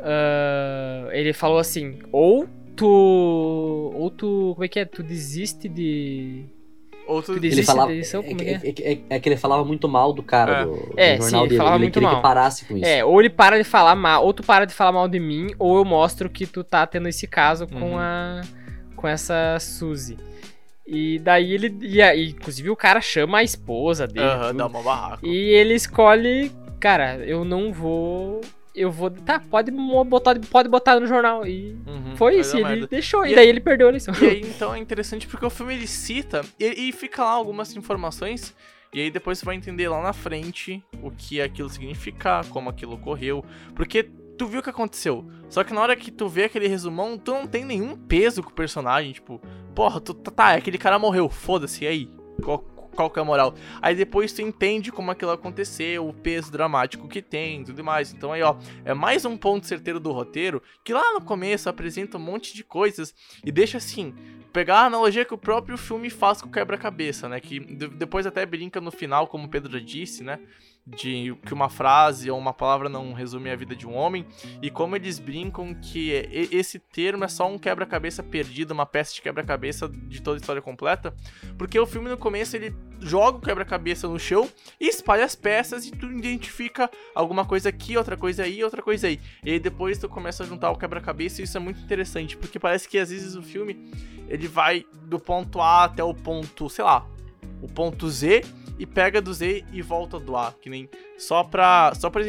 [SPEAKER 5] ah, ele falou assim: ou tu. Ou tu. Como é que é? Tu desiste de.
[SPEAKER 4] Outro
[SPEAKER 5] Tu
[SPEAKER 3] Ele
[SPEAKER 5] Existe
[SPEAKER 3] falava,
[SPEAKER 5] eleição?
[SPEAKER 3] é,
[SPEAKER 5] Como
[SPEAKER 3] é,
[SPEAKER 5] é
[SPEAKER 3] é- é que ele falava muito mal do cara
[SPEAKER 4] É.
[SPEAKER 3] do, do
[SPEAKER 5] É,
[SPEAKER 3] jornal
[SPEAKER 5] sim, ele
[SPEAKER 3] dele.
[SPEAKER 5] falava
[SPEAKER 3] ele
[SPEAKER 5] muito
[SPEAKER 3] queria
[SPEAKER 5] mal.
[SPEAKER 3] que parasse com isso.
[SPEAKER 5] É, ou ele para de falar mal, ou tu para de falar mal de mim, ou eu mostro que tu tá tendo esse caso com
[SPEAKER 4] Uhum.
[SPEAKER 5] a. com essa Suzy. E daí ele. E, aí, inclusive o cara chama a esposa dele.
[SPEAKER 4] Aham,
[SPEAKER 5] tudo.
[SPEAKER 4] dá uma barraca.
[SPEAKER 5] E ele escolhe, cara, eu não vou. Eu vou. Tá, pode botar, pode botar no jornal. E
[SPEAKER 4] Uhum,
[SPEAKER 5] foi isso, ele deixou. E,
[SPEAKER 4] E-
[SPEAKER 5] daí ele perdeu a eleição.
[SPEAKER 4] E aí, (laughs) então, é interessante porque o filme ele cita e, e fica lá algumas informações. E aí depois você vai entender lá na frente o que aquilo significa, como aquilo ocorreu. Porque tu viu o que aconteceu. Só que na hora que tu vê aquele resumão, tu não tem nenhum peso com o personagem. Tipo, porra, tu tá, tá aquele cara morreu, foda-se, e aí? Qual, qual que é a moral? Aí depois tu entende como aquilo aconteceu, o peso dramático que tem e tudo mais. Então aí, ó, é mais um ponto certeiro do roteiro que lá no começo apresenta um monte de coisas e deixa assim. Pegar a analogia que o próprio filme faz com o quebra-cabeça, né? Que de- depois até brinca no final, como o Pedro já disse, né? De que uma frase ou uma palavra não resume a vida de um homem. E como eles brincam que esse termo é só um quebra-cabeça perdido, uma peça de quebra-cabeça de toda a história completa. Porque o filme no começo ele joga o quebra-cabeça no chão e espalha as peças e tu identifica alguma coisa aqui, outra coisa aí, outra coisa aí. E aí depois tu começa a juntar o quebra-cabeça e isso é muito interessante, porque parece que às vezes o filme ele vai do ponto A até o ponto, sei lá, o ponto Z e pega do Z e volta do A, que nem só pra só para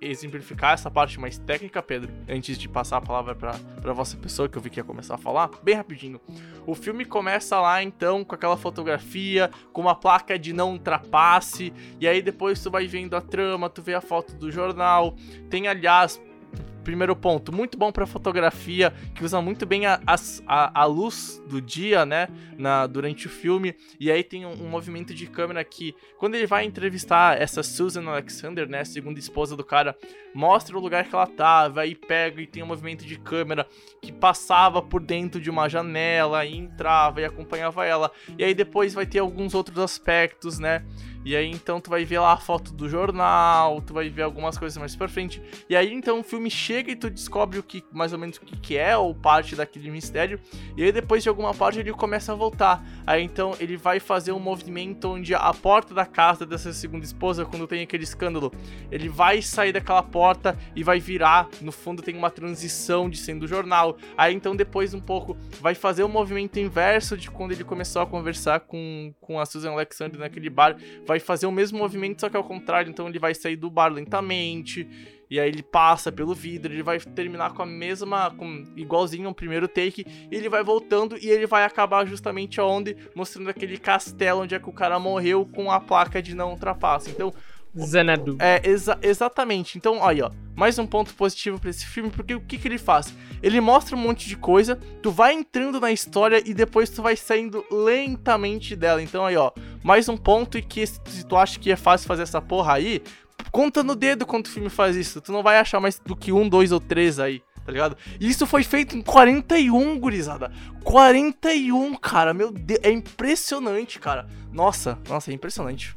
[SPEAKER 4] exemplificar essa parte mais técnica, Pedro, antes de passar a palavra pra para vossa pessoa que eu vi que ia começar a falar, bem rapidinho. O filme começa lá então com aquela fotografia, com uma placa de não ultrapasse, e aí depois tu vai vendo a trama, tu vê a foto do jornal. Tem aliás Primeiro ponto, muito bom pra fotografia, que usa muito bem a, a, a luz do dia, né, na, durante o filme. E aí tem um, um movimento de câmera que, quando ele vai entrevistar essa Susan Alexander, né, segunda esposa do cara, mostra o lugar que ela tava, aí pega e tem um movimento de câmera que passava por dentro de uma janela e entrava e acompanhava ela. E aí depois vai ter alguns outros aspectos, né? E aí então tu vai ver lá a foto do jornal, tu vai ver algumas coisas mais pra frente. E aí então o filme chega e tu descobre o que mais ou menos o que, que é ou parte daquele mistério. E aí depois de alguma parte ele começa a voltar. Aí então ele vai fazer um movimento onde a porta da casa dessa segunda esposa, quando tem aquele escândalo, ele vai sair daquela porta e vai virar. No fundo tem uma transição de sendo jornal. Aí então depois um pouco vai fazer o movimento inverso de quando ele começou a conversar com, com a Susan Alexander naquele bar. Vai fazer o mesmo movimento, só que ao contrário. Então ele vai sair do bar lentamente. E aí ele passa pelo vidro, ele vai terminar com a mesma, com, igualzinho ao primeiro take, e ele vai voltando e ele vai acabar justamente onde, mostrando aquele castelo onde é que o cara morreu com a placa de não ultrapassa. Então,
[SPEAKER 5] Zanadu.
[SPEAKER 4] é, exa- exatamente. Então, olha, ó, mais um ponto positivo pra esse filme, porque o que, que ele faz? Ele mostra um monte de coisa, tu vai entrando na história e depois tu vai saindo lentamente dela. Então, aí, ó, mais um ponto e que se tu acha que é fácil fazer essa porra aí, conta no dedo quando o filme faz isso. Tu não vai achar mais do que um, dois ou três aí. Tá ligado? Isso foi feito em 41, gurizada. 41, cara. Meu Deus. É impressionante, cara. Nossa, nossa, é impressionante.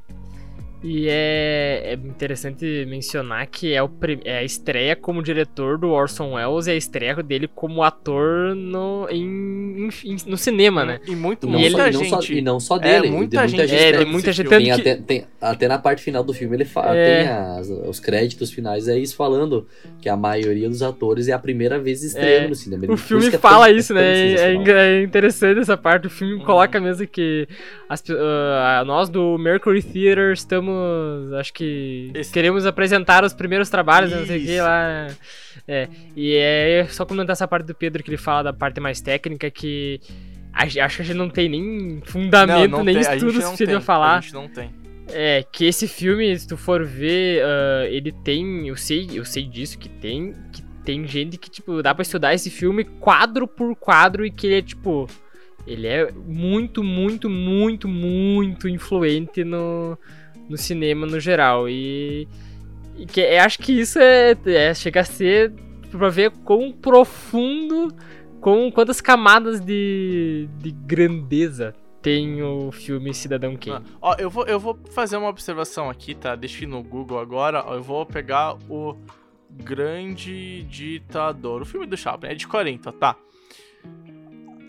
[SPEAKER 5] E é, é interessante mencionar que é, o, é a estreia como diretor do Orson Welles e a estreia dele como ator no, em, em- no cinema, né?
[SPEAKER 4] E muito,
[SPEAKER 3] E não,
[SPEAKER 4] muita
[SPEAKER 3] só, e não
[SPEAKER 4] gente.
[SPEAKER 3] só, e não só dele,
[SPEAKER 4] É, muita
[SPEAKER 3] de
[SPEAKER 4] gente
[SPEAKER 5] É, muita gente.
[SPEAKER 3] Tem até, tem- até na parte final do filme ele fala,
[SPEAKER 5] É.
[SPEAKER 3] tem as- os créditos finais é isso falando que a maioria dos atores é a primeira vez estreando
[SPEAKER 5] É.
[SPEAKER 3] no cinema.
[SPEAKER 5] O filme
[SPEAKER 3] é
[SPEAKER 5] fala
[SPEAKER 3] tão-
[SPEAKER 5] isso, né? É, é interessante essa parte. O filme
[SPEAKER 4] Uhum.
[SPEAKER 5] coloca mesmo que as ah, nós do Mercury Theater estamos, acho que
[SPEAKER 4] Esse-
[SPEAKER 5] queremos apresentar os primeiros trabalhos, né, não sei o que
[SPEAKER 4] Isso.
[SPEAKER 5] lá. É, e é só comentar essa parte do Pedro que ele fala da parte mais técnica que acho que a gente não tem nem fundamento, nem
[SPEAKER 4] tem, a gente
[SPEAKER 5] estudos
[SPEAKER 4] não
[SPEAKER 5] se ele
[SPEAKER 4] tem,
[SPEAKER 5] falar.
[SPEAKER 4] A gente não tem.
[SPEAKER 5] É, que esse filme, se tu for ver, ah, ele tem. Eu sei, eu sei disso, que tem. Que tem gente que, tipo, dá pra estudar esse filme quadro por quadro e que ele é, tipo. Ele é muito, muito, muito, muito influente no, no cinema no geral. E, e que, eu acho que isso é, é chega a ser pra ver quão profundo, com quantas camadas de, de grandeza tem o filme Cidadão Kane.
[SPEAKER 4] Ah, ó, eu vou, eu vou fazer uma observação aqui, tá? Ir no Google agora. Ó, eu vou pegar o Grande Ditador. O filme do Chaplin é de 40, tá?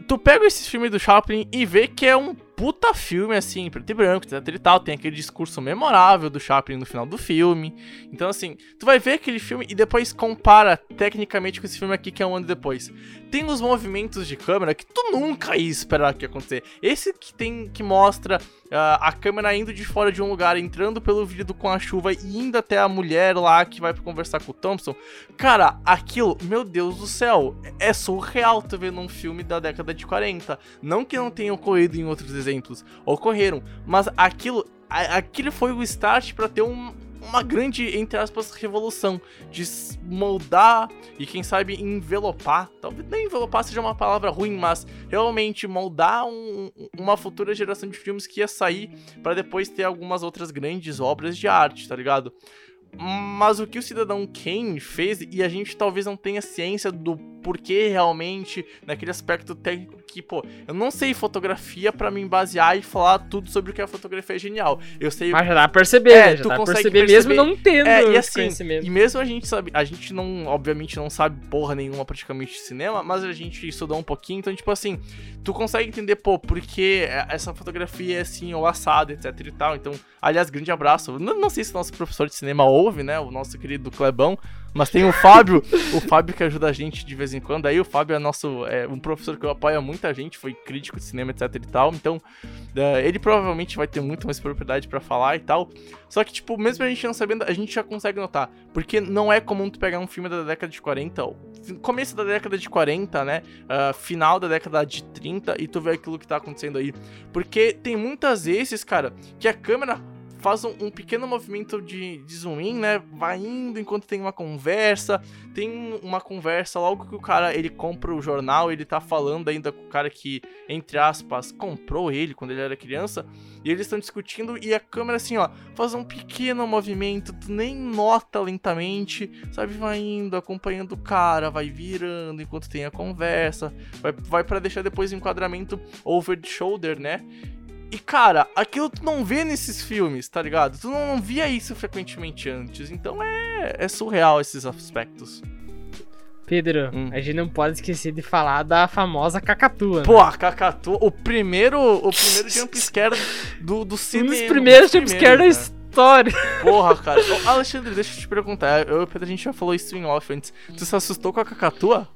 [SPEAKER 4] Tu pega esse filme do Chaplin e vê que é um puta filme, assim, preto e branco, etc e tal. Tem aquele discurso memorável do Chaplin no final do filme. Então, assim, tu vai ver aquele filme e depois compara tecnicamente com esse filme aqui, que é um ano depois. Tem os movimentos de câmera que tu nunca ia esperar que ia acontecer. Esse que tem que mostra uh, a câmera indo de fora de um lugar, entrando pelo vidro com a chuva e indo até a mulher lá que vai conversar com o Thompson. Cara, aquilo, meu Deus do céu, é surreal tu ver num filme da década de 40. Não que não tenha ocorrido em outros exemplos, ocorreram, mas aquilo, a, aquilo foi o start para ter um, uma grande, entre aspas, revolução de moldar e quem sabe envelopar. Talvez nem envelopar seja uma palavra ruim, mas realmente moldar um, uma futura geração de filmes que ia sair para depois ter algumas outras grandes obras de arte, tá ligado? Mas o que o Cidadão Kane fez, e a gente talvez não tenha ciência do porquê realmente, naquele aspecto técnico que, pô, eu não sei fotografia para me basear e falar tudo sobre o que a fotografia é genial. Eu sei.
[SPEAKER 5] Mas já dá pra perceber,
[SPEAKER 4] É,
[SPEAKER 5] já
[SPEAKER 4] tu
[SPEAKER 5] dá
[SPEAKER 4] consegue
[SPEAKER 5] perceber,
[SPEAKER 4] perceber.
[SPEAKER 5] mesmo não tendo
[SPEAKER 4] É, e assim, e mesmo a gente sabe, a gente não, obviamente, não sabe porra nenhuma praticamente de cinema, mas a gente estudou um pouquinho, então, tipo assim, tu consegue entender, pô, porque essa fotografia é assim, ou assado, etc e tal. Então, aliás, grande abraço. Não, não sei se o nosso professor de cinema ouve, né? O nosso querido Clebão. Mas tem o Fábio, o Fábio que ajuda a gente de vez em quando. Aí o Fábio é nosso, é um professor que apoia muita gente, foi crítico de cinema, etc e tal. Então, é, ele provavelmente vai ter muito mais propriedade pra falar e tal. Só que, tipo, mesmo a gente não sabendo, a gente já consegue notar. Porque não é comum tu pegar um filme da década de 40, ou começo da década de 40, né? ah, final da década de 30, e tu vê aquilo que tá acontecendo aí. Porque tem muitas vezes, cara, que a câmera faz um, um pequeno movimento de, de zoom in, né? Vai indo enquanto tem uma conversa. Tem uma conversa logo que o cara ele compra o jornal, ele tá falando ainda com o cara que, entre aspas, comprou ele quando ele era criança. E eles estão discutindo e a câmera assim, ó, faz um pequeno movimento, tu nem nota lentamente, sabe? Vai indo, acompanhando o cara, vai virando enquanto tem a conversa, vai, vai para deixar depois o enquadramento over the shoulder, né? E cara, aquilo tu não vê nesses filmes, tá ligado? Tu não, não via isso frequentemente antes, então é, é surreal esses aspectos.
[SPEAKER 5] Pedro,
[SPEAKER 4] Hum.
[SPEAKER 5] a gente não pode esquecer de falar da famosa cacatua. né?
[SPEAKER 4] Pô, a Cacatu, o primeiro, o primeiro jumpscare do, do
[SPEAKER 5] um
[SPEAKER 4] cinema.
[SPEAKER 5] dos primeiros
[SPEAKER 4] dos
[SPEAKER 5] jumpscares da
[SPEAKER 4] né?
[SPEAKER 5] história.
[SPEAKER 4] Porra, cara. Ô, Alexandre, deixa eu te perguntar. Eu e o Pedro, a gente já falou isso em off antes. Tu se assustou com a Cacatua?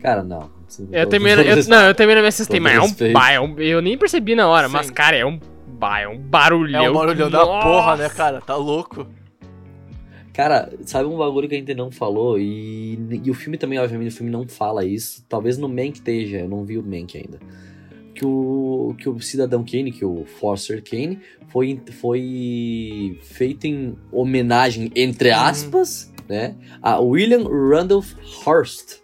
[SPEAKER 3] Cara, não.
[SPEAKER 5] Eu também, eu, não, eu também não me assustei, mas é um, bah, é um- Eu nem percebi na hora, mas
[SPEAKER 4] Sim.
[SPEAKER 5] cara, é um. Bah, é um barulhão.
[SPEAKER 4] É um barulhão
[SPEAKER 5] que-
[SPEAKER 4] da porra, né, cara? Tá louco.
[SPEAKER 3] Cara, sabe um bagulho que a gente não falou? E, e o filme também, obviamente, o filme não fala isso. Talvez no Mank esteja, eu não vi o Mank ainda. Que o, que o Cidadão Kane, que o Foster Kane, foi, foi feito em homenagem, entre
[SPEAKER 4] Uhum.
[SPEAKER 3] aspas, né? A William Randolph Hearst,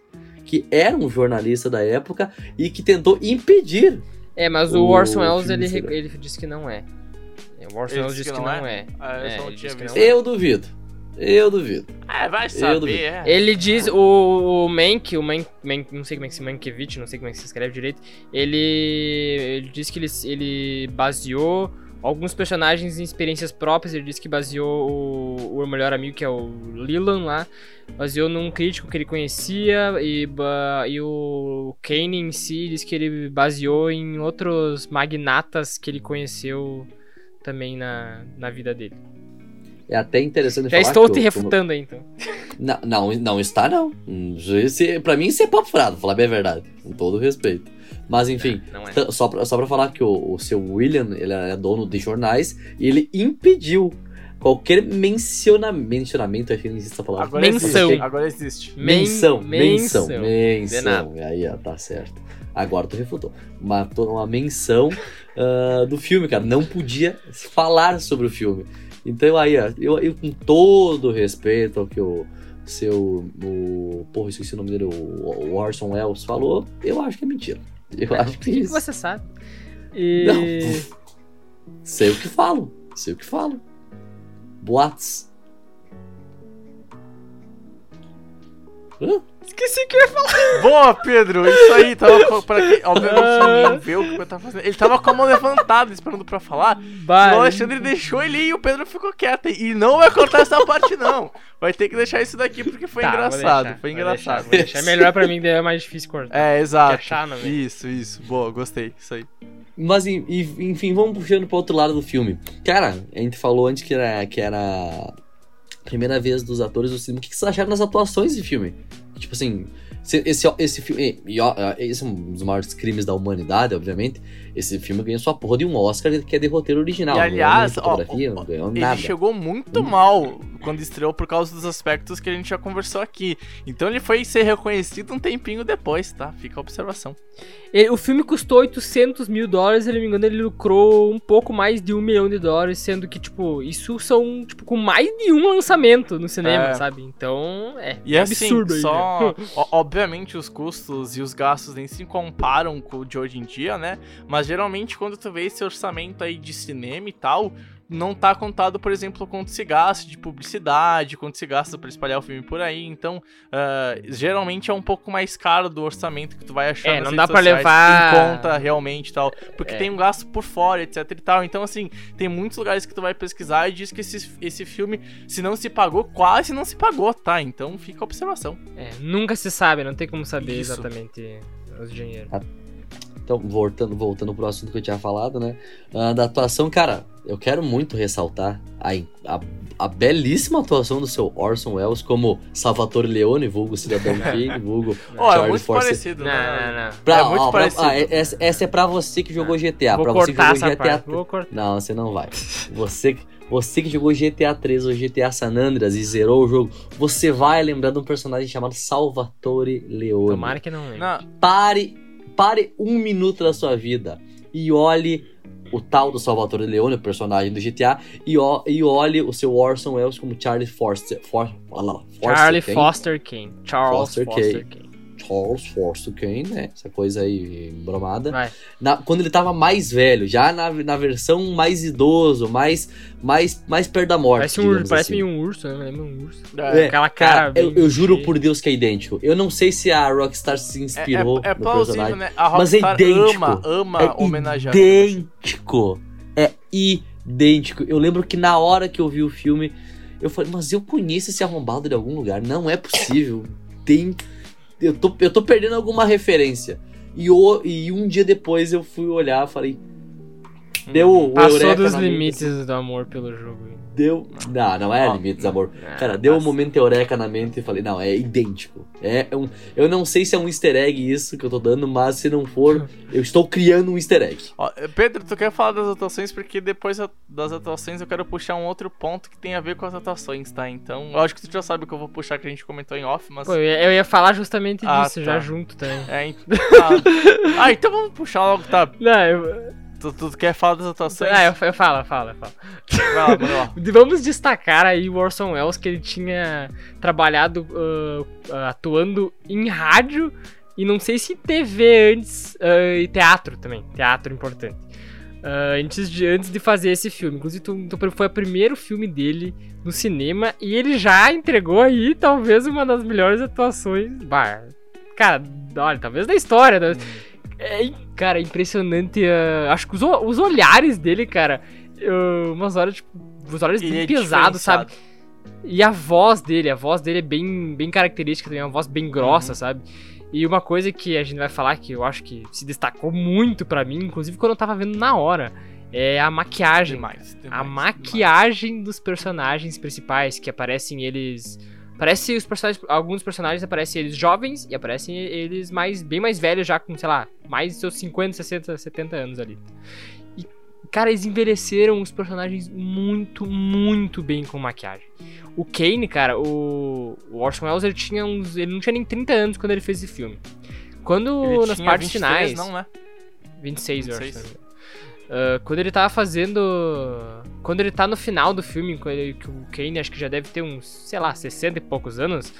[SPEAKER 3] que era um jornalista da época e que tentou impedir.
[SPEAKER 5] É, mas o
[SPEAKER 3] O
[SPEAKER 5] Orson Welles, ele, ele disse que não é. É, O Orson Welles
[SPEAKER 4] disse
[SPEAKER 5] que
[SPEAKER 4] não
[SPEAKER 5] não é.
[SPEAKER 4] Ah, eu
[SPEAKER 5] É,
[SPEAKER 4] não
[SPEAKER 5] que não é.
[SPEAKER 3] Eu duvido. Eu duvido.
[SPEAKER 4] É, vai saber, é.
[SPEAKER 5] Ele diz, o, o Mank, o Mank, Mank, não sei como é que se Mankiewicz, não sei como é que se escreve direito, ele, ele diz que ele, ele baseou alguns personagens em experiências próprias, ele disse que baseou o, o melhor amigo, que é o Leland lá, baseou num crítico que ele conhecia, e, e o Kane em si diz que ele baseou em outros magnatas que ele conheceu também na, na vida dele.
[SPEAKER 3] É até interessante
[SPEAKER 5] Já
[SPEAKER 3] falar
[SPEAKER 5] estou te
[SPEAKER 3] o-
[SPEAKER 5] refutando aí, então.
[SPEAKER 3] Não, não, não está, não. Esse, pra mim, isso é papo furado, falar bem a verdade. Com todo respeito. Mas, enfim,
[SPEAKER 5] Não é.
[SPEAKER 3] t- só, pra, só pra falar que o, o seu William, ele é dono de jornais, e ele impediu qualquer mencionamento, mencionamento, acho que não existe essa palavra.
[SPEAKER 4] Agora
[SPEAKER 5] Menção.
[SPEAKER 4] existe. Agora existe.
[SPEAKER 5] Men-
[SPEAKER 3] menção, menção,
[SPEAKER 5] menção.
[SPEAKER 3] menção. Aí, ó, tá certo. Agora tu refutou. Uma, to- uma menção (laughs) ah, do filme, cara. Não podia falar sobre o filme. Então aí, ó, eu, eu com todo respeito ao que o seu. O, porra, esqueci o nome dele, o, o Orson Welles falou, eu acho que é mentira. (laughs) Eu
[SPEAKER 5] É,
[SPEAKER 3] acho que
[SPEAKER 5] que,
[SPEAKER 3] é
[SPEAKER 5] que
[SPEAKER 3] isso.
[SPEAKER 5] você sabe? E.
[SPEAKER 3] Não. Sei o que falo. Sei o que falo. Boatos. Hã?
[SPEAKER 5] Esqueci que eu ia falar.
[SPEAKER 4] Boa, Pedro! Isso aí, tava (laughs) com, pra quem, obviamente ninguém vê o que o Pedro tava fazendo. Ele tava com a mão levantada, esperando pra falar. E o Alexandre deixou ele e o Pedro ficou quieto. E não vai cortar essa parte, não. Vai ter que deixar isso daqui porque foi
[SPEAKER 5] Tá,
[SPEAKER 4] engraçado.
[SPEAKER 5] deixar,
[SPEAKER 4] foi
[SPEAKER 5] vou
[SPEAKER 4] engraçado.
[SPEAKER 5] deixar, vou deixar. É melhor pra mim, daí é mais difícil cortar.
[SPEAKER 4] É,
[SPEAKER 5] Que
[SPEAKER 4] exato.
[SPEAKER 5] achar, não, velho.
[SPEAKER 4] Isso, isso. Boa, gostei. Isso aí.
[SPEAKER 3] Mas en- en- enfim, vamos puxando pro outro lado do filme. Cara, a gente falou antes que era, que era a primeira vez dos atores do cinema. O que que vocês acharam das atuações desse filme? Tipo assim, se- esse, esse filme. Esse é um dos maiores crimes da humanidade, obviamente. Esse filme ganhou sua porra de um Oscar que é de roteiro original.
[SPEAKER 4] E
[SPEAKER 3] não
[SPEAKER 4] aliás,
[SPEAKER 3] nem
[SPEAKER 4] ó,
[SPEAKER 3] não ganhou
[SPEAKER 4] Ele
[SPEAKER 3] nada.
[SPEAKER 4] chegou muito mal quando estreou por causa dos aspectos que a gente já conversou aqui. Então ele foi ser reconhecido um tempinho depois, tá? Fica a observação.
[SPEAKER 5] E- O filme custou 800 mil dólares, se não me engano, ele lucrou um pouco mais de um milhão de dólares, sendo que, tipo, isso são, tipo, com mais de um lançamento no cinema,
[SPEAKER 4] É.
[SPEAKER 5] sabe? Então, é,
[SPEAKER 4] E
[SPEAKER 5] é
[SPEAKER 4] assim,
[SPEAKER 5] absurdo aí,
[SPEAKER 4] só.
[SPEAKER 5] né?
[SPEAKER 4] obviamente os custos e os gastos nem se comparam com o de hoje em dia, né? Mas geralmente quando tu vê esse orçamento aí de cinema e tal, não tá contado, por exemplo, quanto se gasta de publicidade, quanto se gasta pra espalhar o filme por aí. Então, ah, geralmente é um pouco mais caro do orçamento que tu vai achar
[SPEAKER 5] É,
[SPEAKER 4] nas
[SPEAKER 5] não
[SPEAKER 4] redes
[SPEAKER 5] dá pra
[SPEAKER 4] sociais,
[SPEAKER 5] levar-
[SPEAKER 4] em conta realmente e tal. Porque
[SPEAKER 5] É.
[SPEAKER 4] tem um gasto por fora, etc e tal. Então, assim, tem muitos lugares que tu vai pesquisar e diz que esse, esse filme, se não se pagou, quase não se pagou, tá? Então fica a observação.
[SPEAKER 5] É, nunca se sabe, não tem como saber
[SPEAKER 4] Isso.
[SPEAKER 5] exatamente os dinheiros.
[SPEAKER 3] Então, voltando, voltando pro assunto que eu tinha falado, né? Ah, da atuação, cara, eu quero muito ressaltar a, a, a belíssima atuação do seu Orson Welles como Salvatore Leone, vulgo Cidadão (laughs) Kane, vulgo
[SPEAKER 4] Ó, é
[SPEAKER 3] Charles
[SPEAKER 4] muito
[SPEAKER 3] Force.
[SPEAKER 4] parecido,
[SPEAKER 5] Não,
[SPEAKER 4] né?
[SPEAKER 5] não, não.
[SPEAKER 3] Pra,
[SPEAKER 4] É muito
[SPEAKER 3] ó, pra-
[SPEAKER 4] parecido.
[SPEAKER 3] ah, essa, essa é pra você que jogou GTA.
[SPEAKER 5] Vou
[SPEAKER 3] pra você que jogou
[SPEAKER 5] essa
[SPEAKER 3] GTA.
[SPEAKER 5] parte, vou cortar.
[SPEAKER 3] Não, você não vai. Você, você que jogou GTA 3 ou GTA San Andreas e zerou o jogo, você vai lembrar de um personagem chamado Salvatore Leone.
[SPEAKER 5] Tomara que não lembre.
[SPEAKER 4] Não,
[SPEAKER 3] Pare, pare um minuto da sua vida e olhe o tal do Salvatore Leone, o personagem do GTA, e, ó, e olhe o seu Orson Welles como Charlie Forster. For, lá, Forster
[SPEAKER 5] Charlie
[SPEAKER 3] Kane.
[SPEAKER 5] Foster Kane. Charles
[SPEAKER 3] Foster
[SPEAKER 5] Foster,
[SPEAKER 3] Kane.
[SPEAKER 5] Kane.
[SPEAKER 3] Charles Forster Kane, né? Essa coisa aí embromada.
[SPEAKER 5] Vai.
[SPEAKER 3] Na- quando ele tava mais velho, já na, na versão mais idoso, mais, mais, mais perto da morte.
[SPEAKER 5] Parece, um, urso, parece
[SPEAKER 3] assim.
[SPEAKER 5] meio um urso, né? Lembra um urso.
[SPEAKER 4] é,
[SPEAKER 5] Aquela cara
[SPEAKER 3] Cara, eu, eu juro por Deus que é idênco. Eu não sei se a Rockstar se
[SPEAKER 4] é,
[SPEAKER 3] inspirou
[SPEAKER 4] é, é
[SPEAKER 3] no
[SPEAKER 4] plausível,
[SPEAKER 3] personagem.
[SPEAKER 4] né? A
[SPEAKER 3] Mas é
[SPEAKER 4] Rockstar
[SPEAKER 3] idêntico.
[SPEAKER 4] ama, ama
[SPEAKER 3] é
[SPEAKER 4] homenagear.
[SPEAKER 3] idêntico. É idêntico. Eu lembro que na hora que eu vi o filme, eu falei, mas eu conheço esse arrombado de algum lugar. Não é possível. Tem. Eu tô, eu tô perdendo alguma referência. E, o, e um dia depois eu fui olhar e falei. Deu o
[SPEAKER 5] Passou
[SPEAKER 3] eureka
[SPEAKER 5] dos limites do amor pelo jogo.
[SPEAKER 3] Deu. Não, não é limites, amor.
[SPEAKER 5] Ah,
[SPEAKER 3] Cara, deu um momento eureka na mente e falei, não, é idêntico. É um, eu não sei se é um easter egg isso que eu tô dando, mas se não for, (laughs) eu estou criando um easter egg.
[SPEAKER 4] Ó, Pedro, tu quer falar das atuações? Porque depois a- das atuações eu quero puxar um outro ponto que tem a ver com as atuações, tá? Então, lógico que tu já sabe o que eu vou puxar que a gente comentou em off, mas.
[SPEAKER 5] Pô, eu ia, eu ia falar justamente
[SPEAKER 4] Ah,
[SPEAKER 5] disso,
[SPEAKER 4] tá.
[SPEAKER 5] já junto também.
[SPEAKER 4] É, ent- tá. Ah, então vamos puxar logo, tá? (laughs)
[SPEAKER 5] Não, eu,
[SPEAKER 4] Tu, tu quer falar das atuações?
[SPEAKER 5] ah, eu, eu falo, falo, falo.
[SPEAKER 4] Vai lá, manda lá. (laughs)
[SPEAKER 5] Vamos destacar aí o Orson Welles, que ele tinha trabalhado ah, atuando em rádio e não sei se TV antes, ah, e teatro também, teatro importante. Ah, antes, de, antes de fazer esse filme. Inclusive, foi o primeiro filme dele no cinema e ele já entregou aí talvez uma das melhores atuações. Bah, cara, olha, talvez da história. né? É, cara, impressionante. ah, acho que os, os olhares dele, cara, umas horas, tipo, os olhos
[SPEAKER 4] Ele
[SPEAKER 5] bem
[SPEAKER 4] é
[SPEAKER 5] pesados, sabe? E a voz dele, a voz dele é bem, bem característica também, é uma voz bem grossa,
[SPEAKER 4] Uhum.
[SPEAKER 5] sabe? E uma coisa que a gente vai falar que eu acho que se destacou muito pra mim, inclusive quando eu tava vendo na hora, é a maquiagem.
[SPEAKER 4] Demais, demais,
[SPEAKER 5] a
[SPEAKER 4] demais.
[SPEAKER 5] maquiagem dos personagens principais, que aparecem eles. Parece os personagens. Alguns personagens aparecem eles jovens e aparecem eles mais bem mais velhos, já com, sei lá, mais de seus 50, 60, 70 anos ali. E, cara, eles envelheceram os personagens muito, muito bem com maquiagem. O Kane, cara, o, o Orson Welles, ele tinha uns. Ele não tinha nem 30 anos quando ele fez esse filme. Quando
[SPEAKER 4] Ele
[SPEAKER 5] nas partes
[SPEAKER 4] 23,
[SPEAKER 5] finais.
[SPEAKER 4] Não, né?
[SPEAKER 5] 26, eu
[SPEAKER 4] 26.
[SPEAKER 5] acho. Ah, quando ele tava fazendo. Quando ele tá no final do filme, ele- que o Kane acho que já deve ter uns, sei lá, 60 e poucos anos.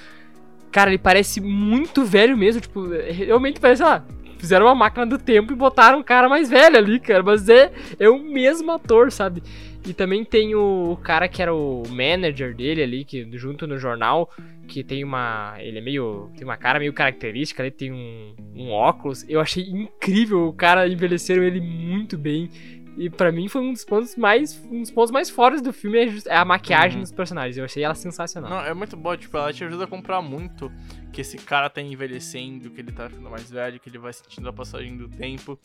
[SPEAKER 5] Cara, ele parece muito velho mesmo. Tipo, realmente parece, sei lá. Fizeram uma máquina do tempo e botaram um cara mais velho ali, cara. Mas é, é o mesmo ator, sabe? E também tem o, o cara que era o manager dele ali, que junto no jornal, que tem uma. Ele é meio. Tem uma cara meio característica, ele tem um, um óculos. Eu achei incrível, o cara envelheceram ele muito bem. E pra mim foi um dos pontos mais. Um dos pontos mais fortes do filme é, é a maquiagem
[SPEAKER 4] Uhum.
[SPEAKER 5] dos personagens. Eu achei ela sensacional.
[SPEAKER 4] Não, é muito boa, tipo, ela te ajuda a comprar muito que esse cara tá envelhecendo, que ele tá ficando mais velho, que ele vai sentindo a passagem do tempo.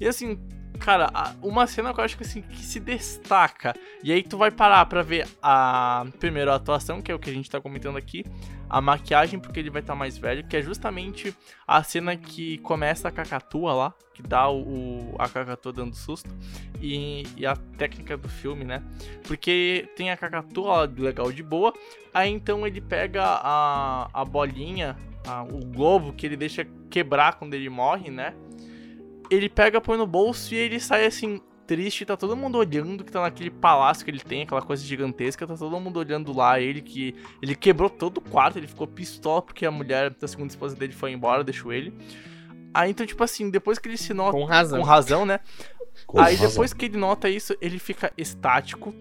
[SPEAKER 4] E assim, cara, uma cena que eu acho que assim, que se destaca, e aí tu vai parar pra ver a primeiro a atuação, que é o que a gente tá comentando aqui, a maquiagem, porque ele vai estar mais velho, que é justamente a cena que começa a cacatua lá, que dá o, a cacatua dando susto, e, e a técnica do filme, né? Porque tem a cacatua legal de boa, Aí então ele pega a, a bolinha, a- o globo que ele deixa quebrar quando ele morre, né? Ele pega, põe no bolso e ele sai assim, triste. Tá todo mundo olhando que tá naquele palácio que ele tem, aquela coisa gigantesca. Tá todo mundo olhando lá. Ele que. Ele quebrou todo o quarto, ele ficou pistola porque a mulher da segunda esposa dele foi embora, deixou ele. Aí então, tipo assim, depois que ele se nota.
[SPEAKER 5] Com razão.
[SPEAKER 4] Com razão, né?
[SPEAKER 3] Com
[SPEAKER 4] Aí
[SPEAKER 3] razão.
[SPEAKER 4] depois que ele nota isso, ele fica estático.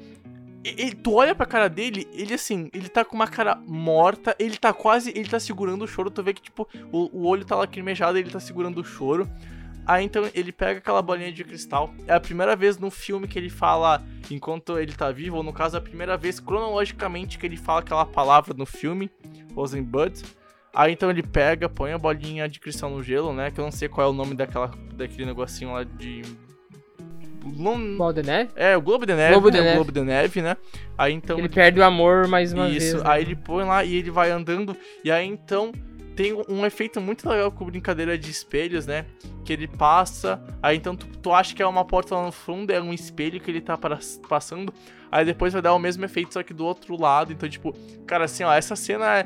[SPEAKER 4] Ele, tu olha pra cara dele, ele assim, ele tá com uma cara morta, ele tá quase, ele tá segurando o choro, tu vê que tipo, o, o olho tá lacrimejado, ele tá segurando o choro. Aí então ele pega aquela bolinha de cristal. É a primeira vez no filme que ele fala enquanto ele tá vivo, ou no caso, é a primeira vez cronologicamente que ele fala aquela palavra no filme, Rosenbud. Aí então ele pega, põe a bolinha de cristal no gelo, né? Que eu não sei qual é o nome daquela, daquele negocinho lá de.
[SPEAKER 5] Bola de neve?
[SPEAKER 4] é, o Globo de Neve,
[SPEAKER 5] Globo de
[SPEAKER 4] né? O
[SPEAKER 5] Neve.
[SPEAKER 4] Globo de Neve, né? Aí então.
[SPEAKER 5] Ele perde o amor mais uma
[SPEAKER 4] Isso,
[SPEAKER 5] vez. né?
[SPEAKER 4] aí ele põe lá e ele vai andando. E aí então tem um efeito muito legal com brincadeira de espelhos, né? Que ele passa. Aí então tu, tu acha que é uma porta lá no fundo, é um espelho que ele tá para- passando. Aí depois vai dar o mesmo efeito, só que do outro lado. Então, tipo, cara, assim, ó, essa cena é.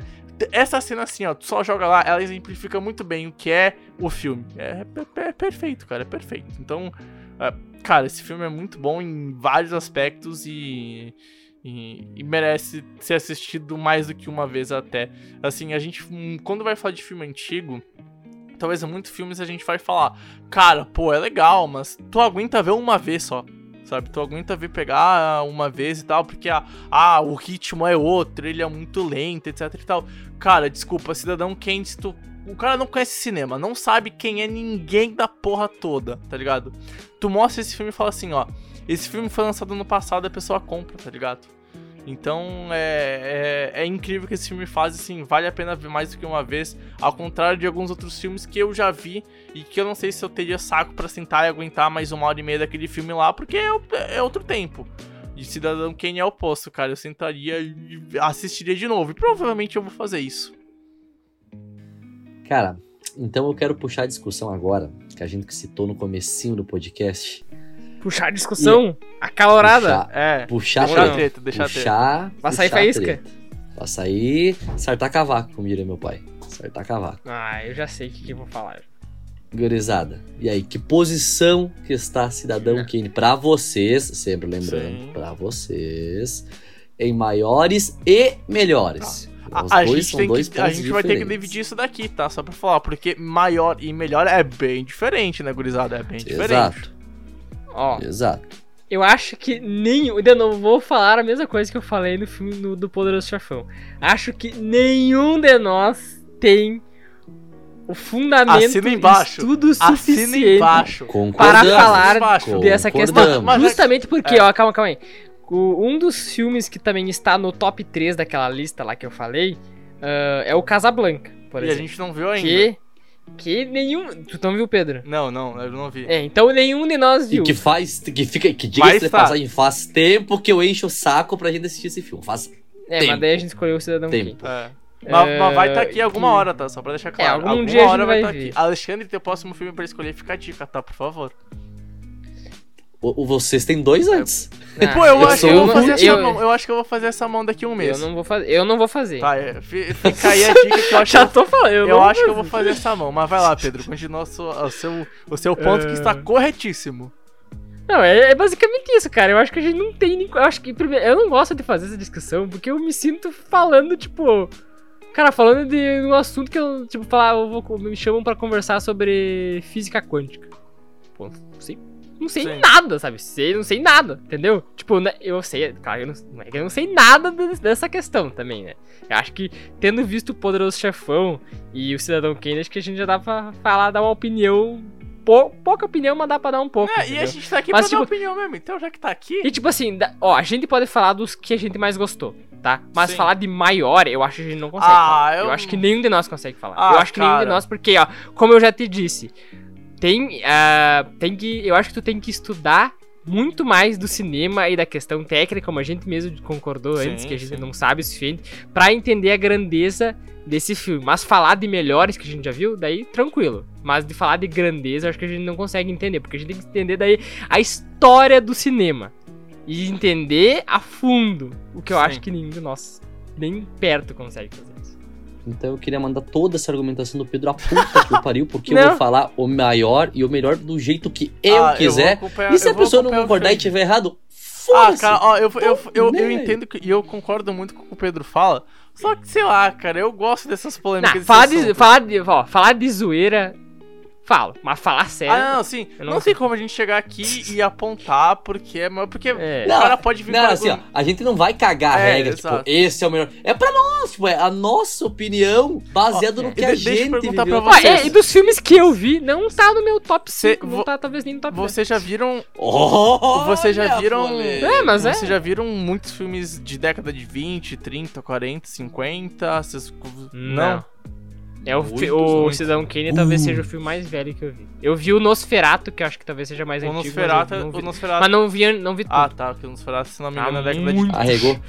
[SPEAKER 4] Essa cena, assim, ó, tu só joga lá, ela exemplifica muito bem o que é o filme. É, é- é perfeito, cara, é perfeito. Então, cara, esse filme é muito bom em vários aspectos e, e, e merece ser assistido mais do que uma vez até. Assim, a gente, hum, quando vai falar de filme antigo, talvez muitos filmes a gente vai falar, cara, pô, é legal, mas tu aguenta ver uma vez só. Sabe, tu aguenta ver pegar uma vez e tal, porque ah, ah, o ritmo é outro, ele é muito lento, etc e tal. Cara, desculpa, Cidadão Kane, se tu o cara não conhece cinema, não sabe quem é ninguém da porra toda, tá ligado? Tu mostra esse filme e fala assim, ó, esse filme foi lançado ano passado, a pessoa compra, tá ligado? Então é, é, é incrível que esse filme faz, assim, vale a pena ver mais do que uma vez, ao contrário de alguns outros filmes que eu já vi e que eu não sei se eu teria saco pra sentar e aguentar mais uma hora e meia daquele filme lá, porque é, é outro tempo. E Cidadão Kane é o oposto, cara. Eu sentaria e assistiria de novo. E provavelmente eu vou fazer isso.
[SPEAKER 3] Cara, então eu quero puxar a discussão agora, que a gente citou no comecinho do podcast.
[SPEAKER 5] Puxar a discussão acalorada.
[SPEAKER 3] Puxar,
[SPEAKER 4] É.
[SPEAKER 3] puxar
[SPEAKER 4] deixa a
[SPEAKER 3] treta.
[SPEAKER 4] treta, deixa a treta.
[SPEAKER 3] puxar,
[SPEAKER 5] Vai sair
[SPEAKER 3] puxar
[SPEAKER 5] faísca?
[SPEAKER 3] treta. Vai sair sartar cavaco, como diria meu pai. Sartar cavaco.
[SPEAKER 5] Ah, eu já sei o que, que eu vou falar.
[SPEAKER 3] Gurizada. E aí, que posição que está Cidadão Kane pra vocês, sempre lembrando, pra vocês, em maiores e melhores. Os
[SPEAKER 4] A, gente,
[SPEAKER 3] são
[SPEAKER 4] tem
[SPEAKER 3] dois
[SPEAKER 4] que, a gente vai ter que dividir isso daqui, tá? Só pra falar. Porque maior e melhor é bem diferente, né, gurizada? É bem diferente.
[SPEAKER 3] Exato,
[SPEAKER 5] Ó,
[SPEAKER 3] exato.
[SPEAKER 5] eu acho que nenhum. De novo, vou falar a mesma coisa que eu falei no filme do, do Poderoso Chafão. Acho que nenhum de nós tem o fundamento
[SPEAKER 4] Assina embaixo.
[SPEAKER 5] estudo
[SPEAKER 4] Assina
[SPEAKER 5] suficiente
[SPEAKER 4] embaixo.
[SPEAKER 5] Para falar
[SPEAKER 4] embaixo.
[SPEAKER 5] dessa questão.
[SPEAKER 4] Mas-
[SPEAKER 5] Justamente porque,
[SPEAKER 4] é.
[SPEAKER 5] ó, calma, calma aí. O- um dos filmes que também está no top 3 daquela lista lá que eu falei ah, é o Casablanca, por
[SPEAKER 4] E a
[SPEAKER 5] exemplo.
[SPEAKER 4] gente não viu ainda.
[SPEAKER 5] Que, que nenhum. Tu não viu, Pedro?
[SPEAKER 4] Não, não, eu não vi.
[SPEAKER 5] É, então nenhum de nós
[SPEAKER 3] E
[SPEAKER 5] viu.
[SPEAKER 3] que faz, que fica, que diga-se de
[SPEAKER 4] estar.
[SPEAKER 3] passagem, faz tempo que eu encho o saco pra gente assistir esse filme. Faz
[SPEAKER 5] É,
[SPEAKER 3] tempo.
[SPEAKER 5] mas daí a gente escolheu o Cidadão
[SPEAKER 3] Tempo.
[SPEAKER 5] Kane.
[SPEAKER 4] É. Mas, mas vai estar aqui
[SPEAKER 5] que-
[SPEAKER 4] alguma hora, tá? Só pra deixar claro.
[SPEAKER 5] algum
[SPEAKER 4] alguma
[SPEAKER 5] dia a gente
[SPEAKER 4] hora vai estar
[SPEAKER 5] ver.
[SPEAKER 4] aqui. Alexandre, teu próximo filme pra escolher fica a dica, tá? Por favor.
[SPEAKER 3] O, o- vocês têm dois antes.
[SPEAKER 5] Ah,
[SPEAKER 4] Pô, eu,
[SPEAKER 3] eu
[SPEAKER 4] acho eu vou
[SPEAKER 3] um-
[SPEAKER 4] fazer essa
[SPEAKER 5] eu-
[SPEAKER 4] mão. Eu acho que eu vou fazer essa mão daqui a um mês.
[SPEAKER 5] Eu não vou fazer. Eu não vou fazer.
[SPEAKER 4] Tá, é, fi- fica aí a dica que eu acho
[SPEAKER 5] Já
[SPEAKER 4] que
[SPEAKER 5] tô falando. Eu,
[SPEAKER 4] eu,
[SPEAKER 5] não
[SPEAKER 4] acho que eu
[SPEAKER 5] vou
[SPEAKER 4] fazer essa mão. Mas vai lá, Pedro. Continua o seu, o seu, o seu ponto que está corretíssimo.
[SPEAKER 5] Não, é, é basicamente isso, cara. Eu acho que a gente não tem. nem- Eu acho que. primeiro, Eu não gosto de fazer essa discussão porque eu me sinto falando, tipo. Cara, falando de um assunto que eu. Tipo, falar, eu vou, me chamam pra conversar sobre física quântica. Pô, não sei.
[SPEAKER 4] Sim.
[SPEAKER 5] nada, sabe? Sei, não sei nada, entendeu? Tipo, né, eu sei, claro, eu não, é que eu não sei nada de- dessa questão também, né? Eu acho que, tendo visto o Poderoso Chefão e o Cidadão Kane, acho que a gente já dá pra falar, dar uma opinião. pou- pouca opinião, mas dá pra dar um pouco.
[SPEAKER 4] É, e a gente tá aqui
[SPEAKER 5] Mas,
[SPEAKER 4] pra dar
[SPEAKER 5] tipo-
[SPEAKER 4] opinião mesmo. Então, já que tá aqui.
[SPEAKER 5] E tipo assim, ó, a gente pode falar dos que a gente mais gostou, tá? Mas
[SPEAKER 4] Sim.
[SPEAKER 5] falar de maior, eu acho que a gente não consegue
[SPEAKER 4] Ah.
[SPEAKER 5] Eu...
[SPEAKER 4] eu-
[SPEAKER 5] acho que nenhum de nós consegue falar.
[SPEAKER 4] Ah,
[SPEAKER 5] eu acho que nenhum de
[SPEAKER 4] cara.
[SPEAKER 5] nós, porque, ó, como eu já te disse, tem, ah, tem que. Eu acho que tu tem que estudar muito mais do cinema e da questão técnica, como a gente mesmo concordou
[SPEAKER 4] Sim,
[SPEAKER 5] antes, que a gente
[SPEAKER 4] sim.
[SPEAKER 5] não sabe o suficiente, pra entender a grandeza desse filme. Mas falar de melhores que a gente já viu, daí tranquilo. Mas de falar de grandeza, acho que a gente não consegue entender, porque a gente tem que entender daí a história do cinema. E entender a fundo, o que eu
[SPEAKER 4] Sim.
[SPEAKER 5] acho que nenhum de nós nem perto consegue fazer isso.
[SPEAKER 3] Então eu queria mandar toda essa argumentação do Pedro a puta que o pariu, porque eu
[SPEAKER 5] Não.
[SPEAKER 3] vou falar o maior e o melhor do jeito que eu
[SPEAKER 4] Ah,
[SPEAKER 3] quiser.
[SPEAKER 4] acompanhar-
[SPEAKER 3] e se
[SPEAKER 4] eu
[SPEAKER 3] a pessoa não concordar e tiver errado,
[SPEAKER 4] Ah,
[SPEAKER 3] foda-se.
[SPEAKER 4] cara, ó, eu, eu, eu, eu
[SPEAKER 3] aí.
[SPEAKER 4] entendo que, e eu concordo muito com o que o Pedro fala. Só que, sei lá, cara, eu gosto dessas polêmicas.
[SPEAKER 5] Não, falar de, falar, de, ó, falar de zoeira, falo. Mas falar sério.
[SPEAKER 4] Ah, não, sim. Não,
[SPEAKER 5] não
[SPEAKER 4] tem como a gente chegar aqui e apontar porque é. Porque
[SPEAKER 5] É.
[SPEAKER 4] o cara pode vir
[SPEAKER 3] Não,
[SPEAKER 4] com
[SPEAKER 3] assim, ó,
[SPEAKER 4] algum-
[SPEAKER 3] a gente não vai cagar a
[SPEAKER 4] É,
[SPEAKER 3] regra,
[SPEAKER 4] exato.
[SPEAKER 3] tipo, esse é o melhor. É pra nós, tipo, é a nossa opinião baseado
[SPEAKER 4] Ó,
[SPEAKER 3] no que
[SPEAKER 4] de-
[SPEAKER 3] a
[SPEAKER 4] deixa eu
[SPEAKER 3] gente
[SPEAKER 4] perguntar
[SPEAKER 3] viveu.
[SPEAKER 4] pra
[SPEAKER 5] Ah,
[SPEAKER 4] vocês.
[SPEAKER 5] é, e dos filmes que eu vi, não tá no meu top
[SPEAKER 4] Cê-
[SPEAKER 5] 5, não
[SPEAKER 4] vo-
[SPEAKER 5] tá talvez nem no top 10.
[SPEAKER 4] Vocês já viram.
[SPEAKER 3] Olha
[SPEAKER 4] Vocês já viram.
[SPEAKER 5] É, mas é.
[SPEAKER 4] Vocês já viram muitos filmes de década de 20, 30, 40, 50? Vocês...
[SPEAKER 5] Não. É o, fi- o. Cidadão Kane talvez
[SPEAKER 3] Uh.
[SPEAKER 5] seja o filme mais velho que eu vi. Eu vi o Nosferatu, que eu acho que talvez seja mais
[SPEAKER 4] O
[SPEAKER 5] antigo.
[SPEAKER 4] Nosferatu,
[SPEAKER 5] mas não vi,
[SPEAKER 4] o Nosferatu.
[SPEAKER 5] mas não vi, não vi tudo.
[SPEAKER 4] Ah, tá, porque o Nosferatu, se não me engano, é década de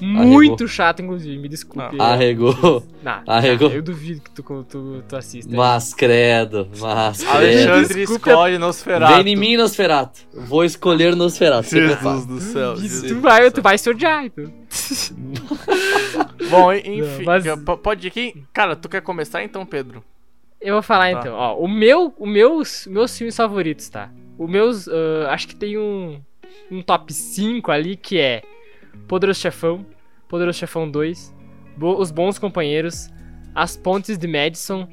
[SPEAKER 5] muito-
[SPEAKER 3] Arregou,
[SPEAKER 5] chato, inclusive, me desculpe.
[SPEAKER 4] Não.
[SPEAKER 3] arregou.
[SPEAKER 5] Não,
[SPEAKER 3] Arregou.
[SPEAKER 5] não, eu duvido que tu, tu, tu assista.
[SPEAKER 3] Mas credo, mas credo.
[SPEAKER 4] Alexandre
[SPEAKER 5] Desculpa.
[SPEAKER 4] escolhe Nosferatu.
[SPEAKER 3] Vem em mim, Nosferato. Vou escolher Nosferato.
[SPEAKER 4] Jesus do céu.
[SPEAKER 5] Tu,
[SPEAKER 4] Jesus
[SPEAKER 5] tu
[SPEAKER 4] do
[SPEAKER 5] vai,
[SPEAKER 4] céu.
[SPEAKER 5] tu vai se odiar, então. (laughs)
[SPEAKER 4] Bom, enfim,
[SPEAKER 5] Não, mas-
[SPEAKER 4] pode ir aqui? Cara, tu quer começar então, Pedro?
[SPEAKER 5] Eu vou falar
[SPEAKER 4] Tá.
[SPEAKER 5] então, ó. O meu, o meus, meus filmes favoritos, tá? O meus, ah, acho que tem um, um top 5 ali que é Poderoso Chefão, Poderoso Chefão 2, Bo- Os Bons Companheiros, As Pontes de Madison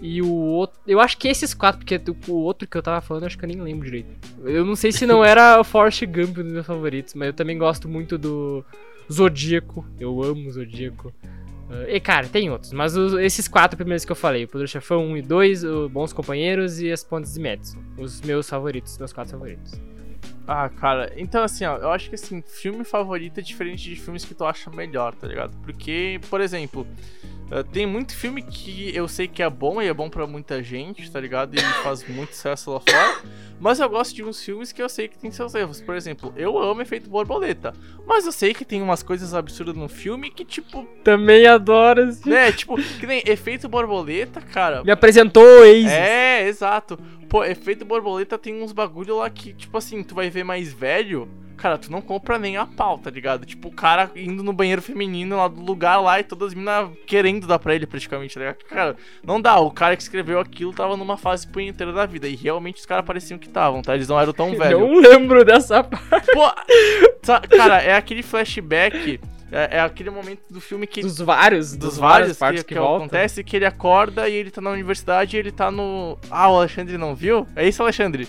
[SPEAKER 5] e o outro. Eu acho que esses quatro, porque o outro que eu tava falando, acho que eu nem lembro direito. Eu não sei se não era o Forrest Gump um dos meus favoritos, mas eu também gosto muito do Zodíaco. Eu amo Zodíaco. Ah, e cara, tem outros, mas os- esses quatro primeiros que eu falei, o Chefão 1 e 2, o Bons Companheiros e As Pontes de Madison. Os meus favoritos, meus quatro favoritos.
[SPEAKER 4] Ah, cara, então assim, ó, eu acho que assim, filme favorito é diferente de filmes que tu acha melhor, tá ligado? Porque, por exemplo, eh, tem muito filme que eu sei que é bom e é bom pra muita gente, tá ligado? E (coughs) faz muito sucesso lá fora. Mas eu gosto de uns filmes que eu sei que tem seus erros. Por exemplo, eu amo Efeito Borboleta. Mas eu sei que tem umas coisas absurdas no filme que, tipo,
[SPEAKER 5] Também adoro esse
[SPEAKER 4] né? Tipo, que nem Efeito Borboleta, cara.
[SPEAKER 5] Me apresentou Ace.
[SPEAKER 4] É, exato. Pô, efeito borboleta tem uns bagulho lá que, tipo assim, tu vai ver mais velho. Cara, tu não compra nem a pau, tá ligado? Tipo, o cara indo no banheiro feminino lá do lugar lá e todas as minas querendo dar pra ele praticamente, tá ligado? Cara, não dá. O cara que escreveu aquilo tava numa fase punheteira da vida. E realmente os caras pareciam que estavam, tá? Eles não eram tão (laughs) velhos.
[SPEAKER 5] Não lembro dessa parte
[SPEAKER 4] Pô, cara, é aquele flashback. É, é aquele momento do filme que
[SPEAKER 5] dos vários,
[SPEAKER 4] dos,
[SPEAKER 5] dos
[SPEAKER 4] vários
[SPEAKER 5] partes
[SPEAKER 4] que,
[SPEAKER 5] que,
[SPEAKER 4] que acontece que ele acorda e ele tá na universidade e ele tá no. Ah, o Alexandre não viu? É isso, Alexandre?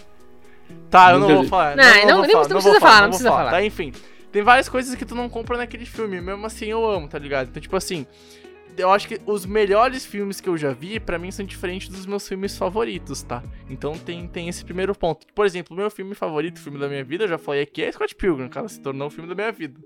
[SPEAKER 4] Tá, eu não vou falar.
[SPEAKER 5] Não, não- precisa falar, não precisa falar.
[SPEAKER 4] Tá, enfim. Tem várias coisas que tu não compra naquele filme, mesmo assim eu amo, tá ligado? Então, tipo assim, eu acho que os melhores filmes que eu já vi, pra mim, são diferentes dos meus filmes favoritos, tá? Então tem, tem esse primeiro ponto. Por exemplo, o meu filme favorito, o filme da minha vida, eu já falei aqui, é Scott Pilgrim, cara, se tornou o filme da minha vida.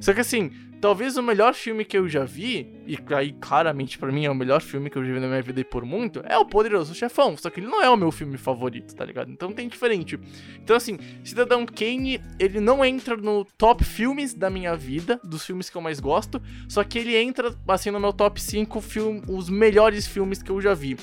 [SPEAKER 4] Só que assim, talvez o melhor filme que eu já vi, e aí claramente pra mim é o melhor filme que eu já vi na minha vida e por muito, é o Poderoso Chefão. Só que ele não é o meu filme favorito, tá ligado? Então tem diferente. Então assim, Cidadão Kane, ele não entra no top filmes da minha vida, dos filmes que eu mais gosto, só que ele entra assim no meu top 5 filme, os melhores filmes que eu já vi.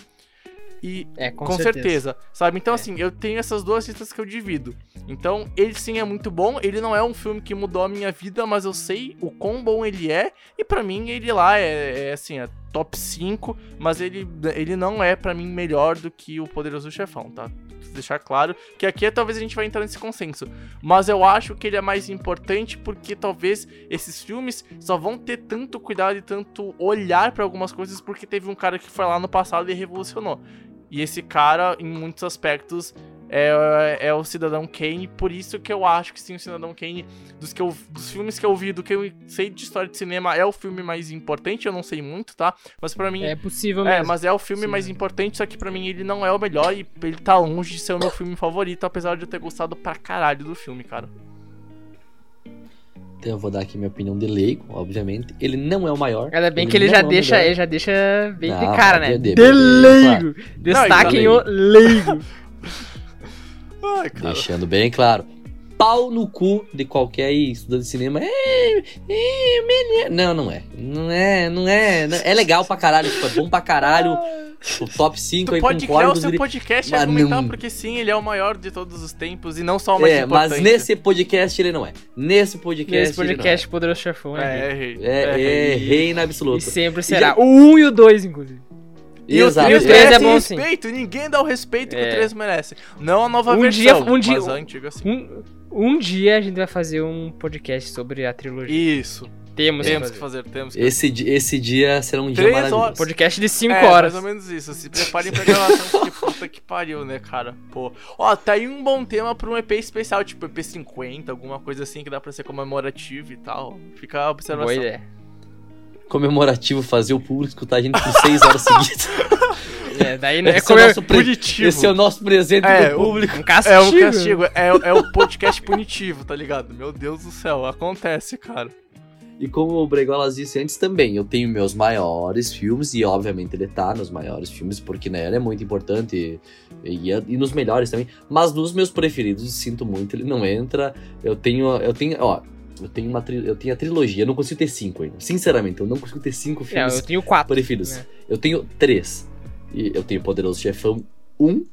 [SPEAKER 4] E
[SPEAKER 5] É, com,
[SPEAKER 4] com,
[SPEAKER 5] certeza.
[SPEAKER 4] certeza. sabe? Então,
[SPEAKER 5] É.
[SPEAKER 4] assim, eu tenho essas duas listas que eu divido. Então, ele sim é muito bom. Ele não é um filme que mudou a minha vida, mas eu sei o quão bom ele é. E pra mim, ele lá é, é, assim, é top 5. Mas ele, ele não é pra mim melhor do que o Poderoso Chefão, tá? deixar claro que aqui é, talvez a gente vai entrar nesse consenso. Mas eu acho que ele é mais importante porque talvez esses filmes só vão ter tanto cuidado e tanto olhar pra algumas coisas porque teve um cara que foi lá no passado e revolucionou. E esse cara, em muitos aspectos, é, é o Cidadão Kane, por isso que eu acho que sim, o Cidadão Kane, dos, que eu, dos filmes que eu vi, do que eu sei de história de cinema, é o filme mais importante, eu não sei muito, tá? Mas pra mim...
[SPEAKER 5] É possível
[SPEAKER 4] É,
[SPEAKER 5] mesmo.
[SPEAKER 4] mas é o filme
[SPEAKER 5] Sim.
[SPEAKER 4] mais importante, só que pra mim ele não é o melhor e ele tá longe de ser o meu filme favorito, apesar de eu ter gostado pra caralho do filme, cara.
[SPEAKER 3] Então eu vou dar aqui minha opinião de leigo, obviamente. Ele não é o maior.
[SPEAKER 5] Ainda bem que ele
[SPEAKER 3] não
[SPEAKER 5] já
[SPEAKER 3] é
[SPEAKER 5] deixa, ele já deixa bem de
[SPEAKER 3] Não,
[SPEAKER 5] cara,
[SPEAKER 3] de-
[SPEAKER 5] né?
[SPEAKER 3] de-
[SPEAKER 5] De, leigo. Destaquem
[SPEAKER 3] Não,
[SPEAKER 5] o leigo.
[SPEAKER 4] Ai, cara.
[SPEAKER 3] Deixando bem claro. Pau no cu de qualquer estudante de cinema. É, é, menino. Não, não é. Não é, não é. não- É legal pra caralho, tipo, é bom pra caralho. O top 5
[SPEAKER 4] Tu
[SPEAKER 3] aí
[SPEAKER 4] pode criar
[SPEAKER 3] concordo.
[SPEAKER 4] o seu podcast e
[SPEAKER 3] Mas
[SPEAKER 4] argumentar,
[SPEAKER 3] não-
[SPEAKER 4] porque sim, ele é o maior de todos os tempos e não só o mais
[SPEAKER 3] É, mas
[SPEAKER 4] importante.
[SPEAKER 3] nesse podcast ele não é. Nesse podcast.
[SPEAKER 5] Nesse podcast, Poderoso Chefão?
[SPEAKER 4] É, errei.
[SPEAKER 3] ele é. É, é rei na
[SPEAKER 5] E
[SPEAKER 3] absoluta.
[SPEAKER 5] sempre
[SPEAKER 3] E
[SPEAKER 5] será.
[SPEAKER 3] já-
[SPEAKER 5] O 1 e o 2, inclusive.
[SPEAKER 4] E o
[SPEAKER 3] Exato.
[SPEAKER 4] 3
[SPEAKER 5] E o três
[SPEAKER 4] merece
[SPEAKER 5] é bom, sim.
[SPEAKER 4] respeito, ninguém dá o respeito que
[SPEAKER 5] É.
[SPEAKER 4] o 3 merece. Não a nova
[SPEAKER 5] Um
[SPEAKER 4] versão,
[SPEAKER 5] dia- um dia-
[SPEAKER 4] mas a antiga sim.
[SPEAKER 5] Um, um dia a gente vai fazer um podcast sobre a trilogia.
[SPEAKER 4] Isso,
[SPEAKER 5] Temos,
[SPEAKER 4] temos
[SPEAKER 5] que
[SPEAKER 4] que
[SPEAKER 5] fazer.
[SPEAKER 4] temos que
[SPEAKER 3] Esse, di- esse dia será um dia
[SPEAKER 4] Três
[SPEAKER 3] maravilhoso.
[SPEAKER 4] horas.
[SPEAKER 5] Podcast de 5
[SPEAKER 4] é,
[SPEAKER 5] horas.
[SPEAKER 4] mais ou menos isso. Se preparem pra gravação, porque puta que pariu, né, cara? Pô. Ó, tá aí um bom tema pra um EP especial, tipo EP 50, alguma coisa assim que dá pra ser comemorativo e tal. Fica a observação.
[SPEAKER 5] Boa ideia.
[SPEAKER 3] Comemorativo fazer o público escutar a gente por 6 horas (laughs) seguidas.
[SPEAKER 5] É, daí não é
[SPEAKER 3] Esse é
[SPEAKER 5] como
[SPEAKER 3] o
[SPEAKER 5] eu-
[SPEAKER 3] nosso pre-
[SPEAKER 4] Punitivo.
[SPEAKER 3] Esse é o nosso presente
[SPEAKER 4] É,
[SPEAKER 3] do
[SPEAKER 4] o-
[SPEAKER 3] público.
[SPEAKER 5] um castigo.
[SPEAKER 4] É um castigo, é, é o podcast punitivo, tá ligado? Meu Deus do céu, acontece, cara.
[SPEAKER 3] E como o Bregolas disse antes também, eu tenho meus maiores filmes, e obviamente ele tá nos maiores filmes, porque né, ele é muito importante, e, e, e nos melhores também. Mas nos meus preferidos, sinto muito, ele não entra. Eu tenho, eu tenho, ó, eu tenho uma eu tenho a trilogia, eu não consigo ter cinco ainda. Sinceramente, eu não consigo ter cinco
[SPEAKER 5] É,
[SPEAKER 3] filmes
[SPEAKER 5] eu tenho 4.
[SPEAKER 3] preferidos.
[SPEAKER 5] né?
[SPEAKER 3] Eu tenho três. E eu tenho Poderoso Chefão 1.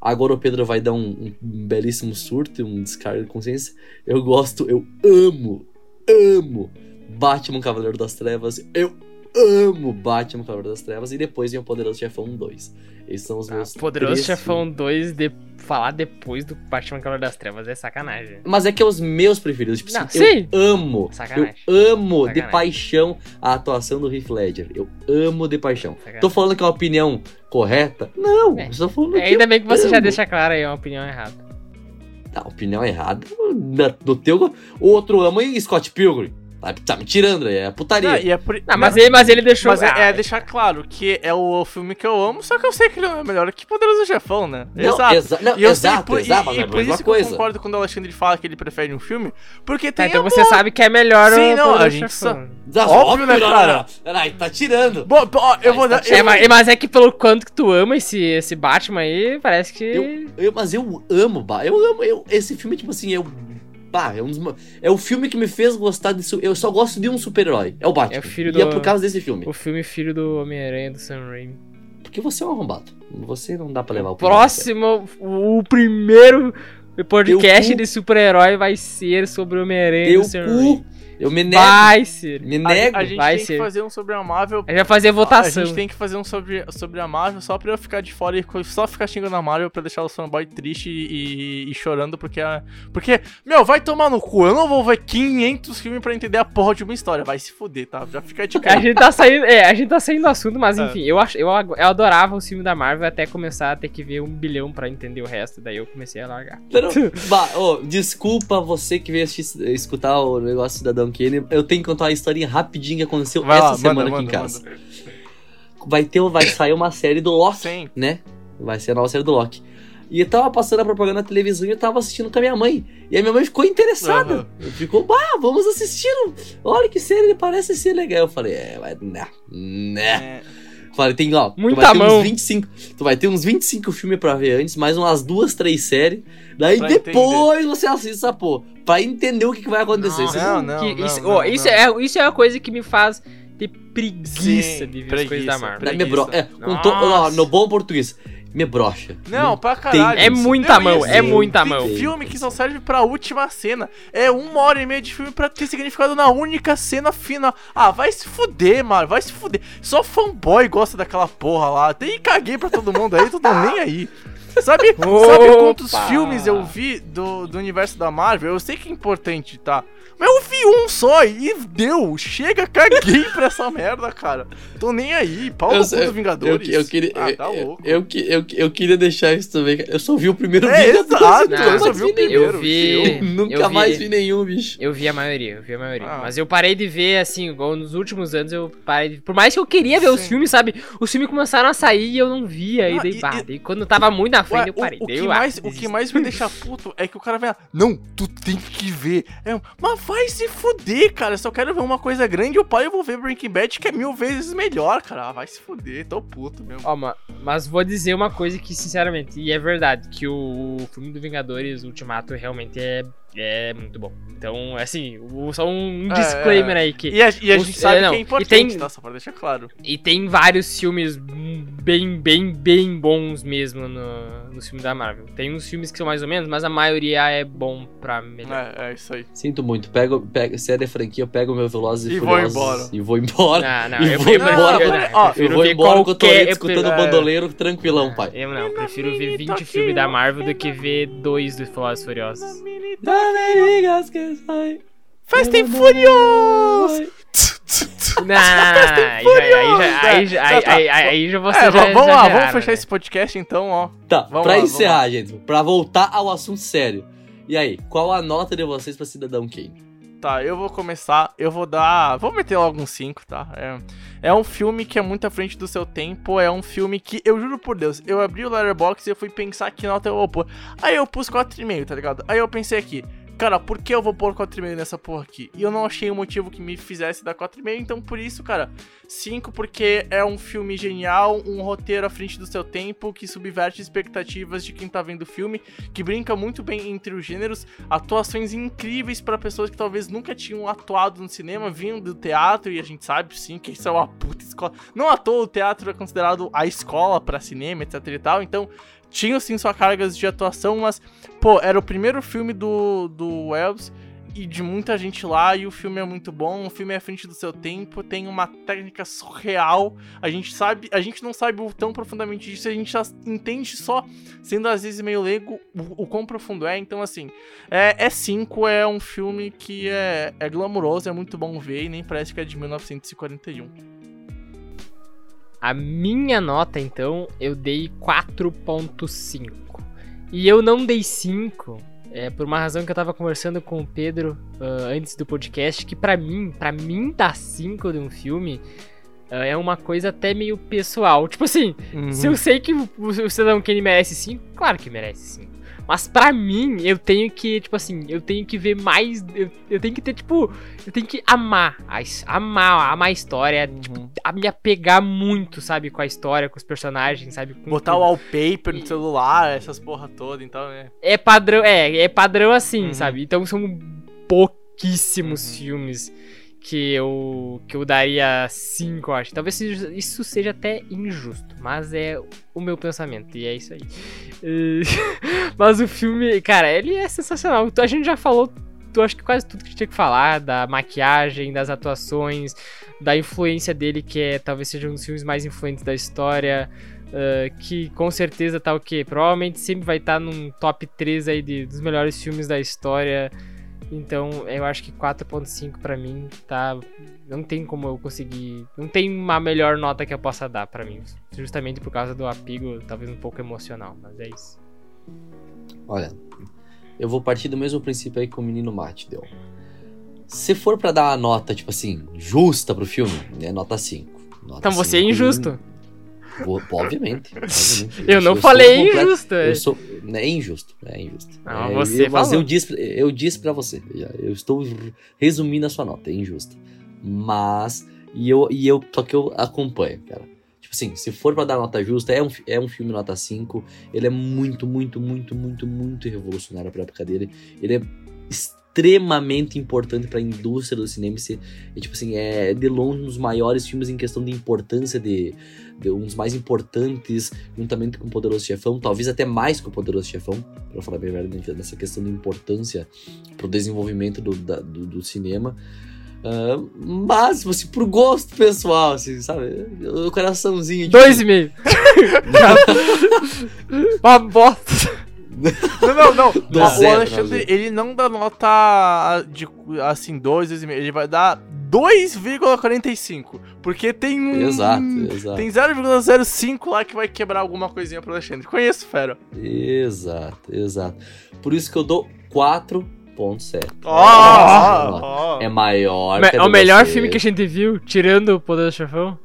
[SPEAKER 3] Agora o Pedro vai dar um, um belíssimo surto, um descargo de consciência. Eu gosto, eu amo, amo Batman Cavaleiro das Trevas. Eu amo Batman Cavaleiro das Trevas. E depois vem o Poderoso Chefão 2. Esses são os
[SPEAKER 5] Ah,
[SPEAKER 3] meus.
[SPEAKER 5] Poderoso Chefão 2, de... falar depois do Batman Cavaleiro das Trevas é sacanagem.
[SPEAKER 3] Mas é que é os meus preferidos. Tipo
[SPEAKER 5] Não,
[SPEAKER 3] assim,
[SPEAKER 5] sim.
[SPEAKER 3] eu amo.
[SPEAKER 5] Sacanagem.
[SPEAKER 3] Eu amo de
[SPEAKER 5] Sacanagem.
[SPEAKER 3] paixão a atuação do Heath Ledger. Eu amo de paixão.
[SPEAKER 5] Sacanagem.
[SPEAKER 3] Tô falando que é uma opinião correta? Não,
[SPEAKER 5] É.
[SPEAKER 3] eu tô falando que
[SPEAKER 5] Ainda bem que você já
[SPEAKER 3] amo.
[SPEAKER 5] deixa claro aí uma opinião errada.
[SPEAKER 3] Não, opinião errada do teu. O outro ama e Scott Pilgrim. Tá, tá me tirando, é putaria.
[SPEAKER 4] Não, e é por...
[SPEAKER 5] Não, mas ele, mas ele deixou.
[SPEAKER 4] Mas é,
[SPEAKER 5] Ah,
[SPEAKER 4] é deixar claro que é o filme que eu amo, só que eu sei que ele não é melhor que Poderoso Chefão, né?
[SPEAKER 3] Não,
[SPEAKER 4] exato.
[SPEAKER 3] exa- não,
[SPEAKER 4] E eu sei
[SPEAKER 3] exato,
[SPEAKER 4] por,
[SPEAKER 3] exato,
[SPEAKER 4] e, e
[SPEAKER 3] é a
[SPEAKER 4] por isso que
[SPEAKER 3] coisa.
[SPEAKER 4] eu concordo quando o Alexandre fala que ele prefere um filme, porque
[SPEAKER 5] Tá,
[SPEAKER 4] tem
[SPEAKER 5] então você sabe que é melhor
[SPEAKER 4] Sim,
[SPEAKER 5] o
[SPEAKER 4] não, a
[SPEAKER 5] Poderoso
[SPEAKER 4] gente
[SPEAKER 5] Chefão.
[SPEAKER 3] Ah,
[SPEAKER 4] óbvio, né,
[SPEAKER 3] não,
[SPEAKER 4] cara?
[SPEAKER 3] não, não. Ai, tá tirando.
[SPEAKER 4] Bom, ó, eu vou
[SPEAKER 3] tá
[SPEAKER 4] dar...
[SPEAKER 3] tirando.
[SPEAKER 5] É, mas, mas é que pelo quanto que tu ama esse, esse Batman aí, parece que.
[SPEAKER 3] Eu, eu- mas eu amo, eu amo eu, esse filme, tipo assim, eu. Bah, é, um dos, é o filme que me fez gostar disso. Eu só gosto de um super-herói. É o Batman.
[SPEAKER 5] É o filho
[SPEAKER 3] E é
[SPEAKER 5] do-
[SPEAKER 3] por causa desse filme.
[SPEAKER 5] O filme filho do Homem-Aranha do Sam Raimi.
[SPEAKER 3] Porque você é um arrombado. Você não dá pra levar o
[SPEAKER 5] Próximo, o, o primeiro podcast
[SPEAKER 3] Teu
[SPEAKER 5] de super-herói vai ser sobre o Homem-Aranha do Sam Raimi.
[SPEAKER 3] Eu me nego.
[SPEAKER 5] Vai ser.
[SPEAKER 3] Me
[SPEAKER 4] A,
[SPEAKER 3] nego.
[SPEAKER 4] a gente
[SPEAKER 5] vai
[SPEAKER 4] tem
[SPEAKER 5] ser.
[SPEAKER 4] que fazer um sobre a Marvel.
[SPEAKER 5] A gente vai fazer
[SPEAKER 4] A
[SPEAKER 5] votação.
[SPEAKER 4] gente tem que fazer um sobre, sobre a Marvel só pra eu ficar de fora e só ficar xingando a Marvel pra deixar os fanboy triste e, e- e chorando porque a. Porque, meu, vai tomar no cu. Eu não vou ver 500 filmes pra entender a porra de uma história. Vai se fuder, tá? Já fica de (laughs)
[SPEAKER 5] A
[SPEAKER 4] cara.
[SPEAKER 5] gente tá saindo, é, a gente tá saindo do assunto, mas
[SPEAKER 4] É.
[SPEAKER 5] enfim, eu, ach, eu, eu adorava o filme da Marvel até começar a ter que ver um bilhão pra entender o resto, daí eu comecei a largar.
[SPEAKER 3] Não, (laughs) bah, ô, desculpa você que veio assistir- escutar o negócio Cidadão Kane. Eu tenho que contar uma historinha rapidinha que aconteceu
[SPEAKER 4] Vai
[SPEAKER 3] essa
[SPEAKER 4] lá,
[SPEAKER 3] semana
[SPEAKER 4] manda,
[SPEAKER 3] aqui em
[SPEAKER 4] manda,
[SPEAKER 3] casa.
[SPEAKER 4] manda.
[SPEAKER 3] Vai, ter, vai sair uma série do Loki,
[SPEAKER 4] Sim.
[SPEAKER 3] né? Vai ser a nova série do Loki. E eu tava passando a propaganda na televisão e eu tava assistindo com a minha mãe. E a minha mãe ficou interessada.
[SPEAKER 4] Aham.
[SPEAKER 3] Ficou, bah, vamos assistir. Olha que série, ele parece ser legal. Eu falei, é, vai, né, né.
[SPEAKER 4] É,
[SPEAKER 3] Falei, tem, ó,
[SPEAKER 5] Muita
[SPEAKER 3] tu vai ter
[SPEAKER 5] mão.
[SPEAKER 3] uns 25. Tu vai ter uns 25 filmes pra ver antes, mais umas duas, três séries. Daí
[SPEAKER 4] Pra
[SPEAKER 3] depois você assiste essa porra. Pra entender o que, que vai acontecer.
[SPEAKER 5] Nossa,
[SPEAKER 4] Não, não,
[SPEAKER 5] que
[SPEAKER 4] não,
[SPEAKER 5] isso,
[SPEAKER 4] não,
[SPEAKER 5] isso,
[SPEAKER 4] não.
[SPEAKER 5] É, isso é a coisa que me faz ter preguiça
[SPEAKER 4] Sim,
[SPEAKER 5] de ver as coisas da
[SPEAKER 4] preguiça,
[SPEAKER 5] Marvel.
[SPEAKER 3] Daí me bro... é,
[SPEAKER 4] preguiça.
[SPEAKER 3] com to- ó, no bom português, me brocha.
[SPEAKER 4] Não, pra caralho.
[SPEAKER 5] É muita mão, é muita
[SPEAKER 4] tem
[SPEAKER 5] mão.
[SPEAKER 4] filme que só serve pra última cena. É uma hora e meia de filme pra ter significado na única cena final. Ah, vai se fuder, mano. Vai se fuder. Só fanboy gosta daquela porra lá. Tem caguei pra todo mundo aí, tô nem aí. Sabe, sabe quantos filmes eu vi do, do universo da Marvel? Eu sei que é importante, tá? Mas eu vi um só e deu. Chega, caguei pra essa merda, cara. Tô nem aí. Pau no cu
[SPEAKER 3] eu,
[SPEAKER 4] dos Vingadores.
[SPEAKER 3] eu, eu queria,
[SPEAKER 4] ah, tá
[SPEAKER 3] eu,
[SPEAKER 4] louco.
[SPEAKER 3] eu, eu, eu, eu queria deixar isso também. cara. Eu só vi o primeiro
[SPEAKER 4] É,
[SPEAKER 3] Vingadores,
[SPEAKER 4] exato,
[SPEAKER 3] nunca
[SPEAKER 5] eu só
[SPEAKER 3] mais
[SPEAKER 4] vi o
[SPEAKER 3] nenhum.
[SPEAKER 4] primeiro.
[SPEAKER 5] Eu vi.
[SPEAKER 3] Nunca
[SPEAKER 5] eu vi-
[SPEAKER 3] mais vi nenhum, bicho.
[SPEAKER 5] Eu vi a maioria, eu vi a maioria.
[SPEAKER 4] Ah.
[SPEAKER 5] Mas eu parei de ver, assim, igual nos últimos anos eu parei de... Por mais que eu queria ver os
[SPEAKER 4] Sim.
[SPEAKER 5] filmes, sabe? Os filmes começaram a sair e eu não via. Aí
[SPEAKER 4] Ah,
[SPEAKER 5] daí,
[SPEAKER 4] e-
[SPEAKER 5] bah,
[SPEAKER 4] e-
[SPEAKER 5] daí quando tava muito na frente
[SPEAKER 4] Ué,
[SPEAKER 5] eu parei.
[SPEAKER 4] o, o
[SPEAKER 5] Daí
[SPEAKER 4] que
[SPEAKER 5] eu,
[SPEAKER 4] mais, o que mais me deixa puto é que o cara vai lá, não, tu tem que ver. É, mas vai se fuder, cara. Só quero ver uma coisa grande. O pai eu vou ver Breaking Bad, que é mil vezes melhor, cara. Vai se fuder, tô puto mesmo.
[SPEAKER 5] Ó, ma- mas vou dizer uma coisa que, sinceramente, e é verdade, que o filme do Vingadores Ultimato realmente é, é muito bom. Então, assim, o- só um
[SPEAKER 4] É,
[SPEAKER 5] disclaimer aí que.
[SPEAKER 4] E a, e a
[SPEAKER 5] Os-
[SPEAKER 4] gente sabe
[SPEAKER 5] é, não,
[SPEAKER 4] que é
[SPEAKER 5] e
[SPEAKER 4] importante,
[SPEAKER 5] tem-
[SPEAKER 4] tá? Só pra deixar claro.
[SPEAKER 5] E tem vários filmes bem, bem, bem bons mesmo no, no filme da Marvel. Tem uns filmes que são mais ou menos, mas a maioria é bom pra melhor.
[SPEAKER 4] É, é isso aí.
[SPEAKER 3] Sinto muito. Pego, pego, se é de franquia, eu pego meu Velozes e,
[SPEAKER 4] E vou
[SPEAKER 3] Furiosos
[SPEAKER 4] embora.
[SPEAKER 3] E vou embora.
[SPEAKER 5] Não, não,
[SPEAKER 3] E
[SPEAKER 5] eu,
[SPEAKER 3] vou
[SPEAKER 5] eu
[SPEAKER 3] embora,
[SPEAKER 4] né?
[SPEAKER 5] não,
[SPEAKER 4] Ó,
[SPEAKER 3] eu vou embora com o Toreto
[SPEAKER 5] eu
[SPEAKER 3] escutando
[SPEAKER 4] É.
[SPEAKER 3] bandoleiro, tranquilão, pai.
[SPEAKER 5] Eu não, prefiro ver 20 filmes da Marvel do que ver dois dos Velozes e Furiosos.
[SPEAKER 4] Fast and Furious! (laughs)
[SPEAKER 5] Não, não, não, aí já- aí já- aí já- aí- já você
[SPEAKER 4] É,
[SPEAKER 5] já
[SPEAKER 4] vamos lá, vamos fechar
[SPEAKER 5] né?
[SPEAKER 4] esse podcast então, ó.
[SPEAKER 3] Tá,
[SPEAKER 4] Vamos
[SPEAKER 3] pra
[SPEAKER 4] lá,
[SPEAKER 3] encerrar, gente, pra voltar ao assunto sério. E aí, qual a nota de vocês pra Cidadão Kane?
[SPEAKER 4] Tá, eu vou começar, eu vou dar. Vou meter logo um 5, tá? É, é um filme que é muito à frente do seu tempo. É um filme que, eu juro por Deus, eu abri o Letterboxd e eu fui pensar que nota eu vou pôr. Aí eu pus 4,5, tá ligado? Aí eu pensei aqui, cara, por que eu vou pôr 4,5 nessa porra aqui? E eu não achei um motivo que me fizesse dar 4,5, então por isso, cara, 5 porque é um filme genial, um roteiro à frente do seu tempo, que subverte expectativas de quem tá vendo o filme, que brinca muito bem entre os gêneros, atuações incríveis pra pessoas que talvez nunca tinham atuado no cinema, vindo do teatro, e a gente sabe sim que isso é uma puta escola. Não à toa o teatro é considerado a escola pra cinema, etc e tal, então tinham sim suas cargas de atuação, mas, pô, era o primeiro filme do, do Wells e de muita gente lá, e o filme é muito bom, o filme é à frente do seu tempo, tem uma técnica surreal, a gente sabe, a gente não sabe tão profundamente disso, a gente já entende só, sendo às vezes meio leigo, o, o quão profundo é, então assim, é 5, é, um filme que é, é glamuroso, é muito bom ver, e nem parece que é de 1941.
[SPEAKER 5] A minha nota, então, eu dei 4.5. E eu não dei 5, é, por uma razão que eu tava conversando com o Pedro ah, antes do podcast, que pra mim, pra mim dar 5 de um filme ah, é uma coisa até meio pessoal. Tipo assim, se eu sei que o, o Cidadão Kane merece 5, claro que merece 5. Mas pra mim, eu tenho que, tipo assim, eu tenho que ver mais. Eu, eu tenho que ter, tipo. Eu tenho que amar. A, amar, amar a história. Tipo, a me apegar muito, sabe, com a história, com os personagens, sabe? com
[SPEAKER 4] Botar o wallpaper no celular, essas porra toda, então é.
[SPEAKER 5] É padrão, é, é padrão assim,
[SPEAKER 4] Uhum.
[SPEAKER 5] sabe? Então são pouquíssimos
[SPEAKER 4] Uhum.
[SPEAKER 5] filmes que eu que eu daria 5, eu acho. Talvez isso seja até injusto, mas é o meu pensamento e é isso aí. E- (laughs) mas o filme, cara, ele é sensacional. A gente já falou eu acho que quase tudo que tinha que falar, da maquiagem, das atuações, da influência dele, que é talvez seja um dos filmes mais influentes da história, ah, que com certeza tá o quê? Provavelmente sempre vai estar num top 3 aí de, dos melhores filmes da história. Então, eu acho que 4.5 pra mim tá não tem como eu conseguir, não tem uma melhor nota que eu possa dar pra mim, justamente por causa do apego, talvez um pouco emocional, mas é isso.
[SPEAKER 3] Olha, eu vou partir do mesmo princípio aí que o menino Mate deu. Se for pra dar uma nota, tipo assim, justa pro filme, é nota 5. Nota
[SPEAKER 5] Então você é
[SPEAKER 3] 5,
[SPEAKER 5] injusto.
[SPEAKER 3] Vou- obviamente. (laughs) obviamente.
[SPEAKER 5] Eu não
[SPEAKER 3] sou-
[SPEAKER 5] falei injusto. é.
[SPEAKER 3] Eu sou. É injusto, é injusto.
[SPEAKER 5] Não,
[SPEAKER 3] É,
[SPEAKER 5] você
[SPEAKER 3] eu, Mas
[SPEAKER 5] falou.
[SPEAKER 3] eu disse, eu disse pra você. Eu estou resumindo a sua nota, é injusto. Mas. E eu, e eu. Só que eu acompanho, cara. Tipo assim, se for pra dar nota justa, é um, é um filme nota 5. Ele é muito, muito, muito, muito, muito revolucionário pra época dele. Ele é extremamente importante pra indústria do cinema. Ser, é, tipo assim, é de longe um dos maiores filmes em questão de importância de, de um dos mais importantes, juntamente com o Poderoso Chefão, talvez até mais que o Poderoso Chefão, pra falar bem a verdade, nessa questão de importância pro desenvolvimento do, da- do, do cinema. Ah, mas, assim, pro gosto pessoal, assim, sabe? O coraçãozinho. tipo,
[SPEAKER 5] Dois e meio. (laughs) (laughs) Uma bosta.
[SPEAKER 4] Não, não, não. (laughs)
[SPEAKER 3] Do
[SPEAKER 4] o
[SPEAKER 3] zero,
[SPEAKER 4] Alexandre,
[SPEAKER 3] né?
[SPEAKER 4] ele não dá nota de, assim, 2, 2,5. Ele vai dar 2,45. Porque tem um.
[SPEAKER 3] Exato, exato.
[SPEAKER 4] Tem 0,05 lá que vai quebrar alguma coisinha pro Alexandre. Conheço, fera.
[SPEAKER 3] Exato, exato. Por isso que eu dou 4.7.
[SPEAKER 4] Ó,
[SPEAKER 3] É maior
[SPEAKER 5] Me-
[SPEAKER 3] que a
[SPEAKER 5] É o melhor filme que a gente viu, tirando o Poder do Chefão.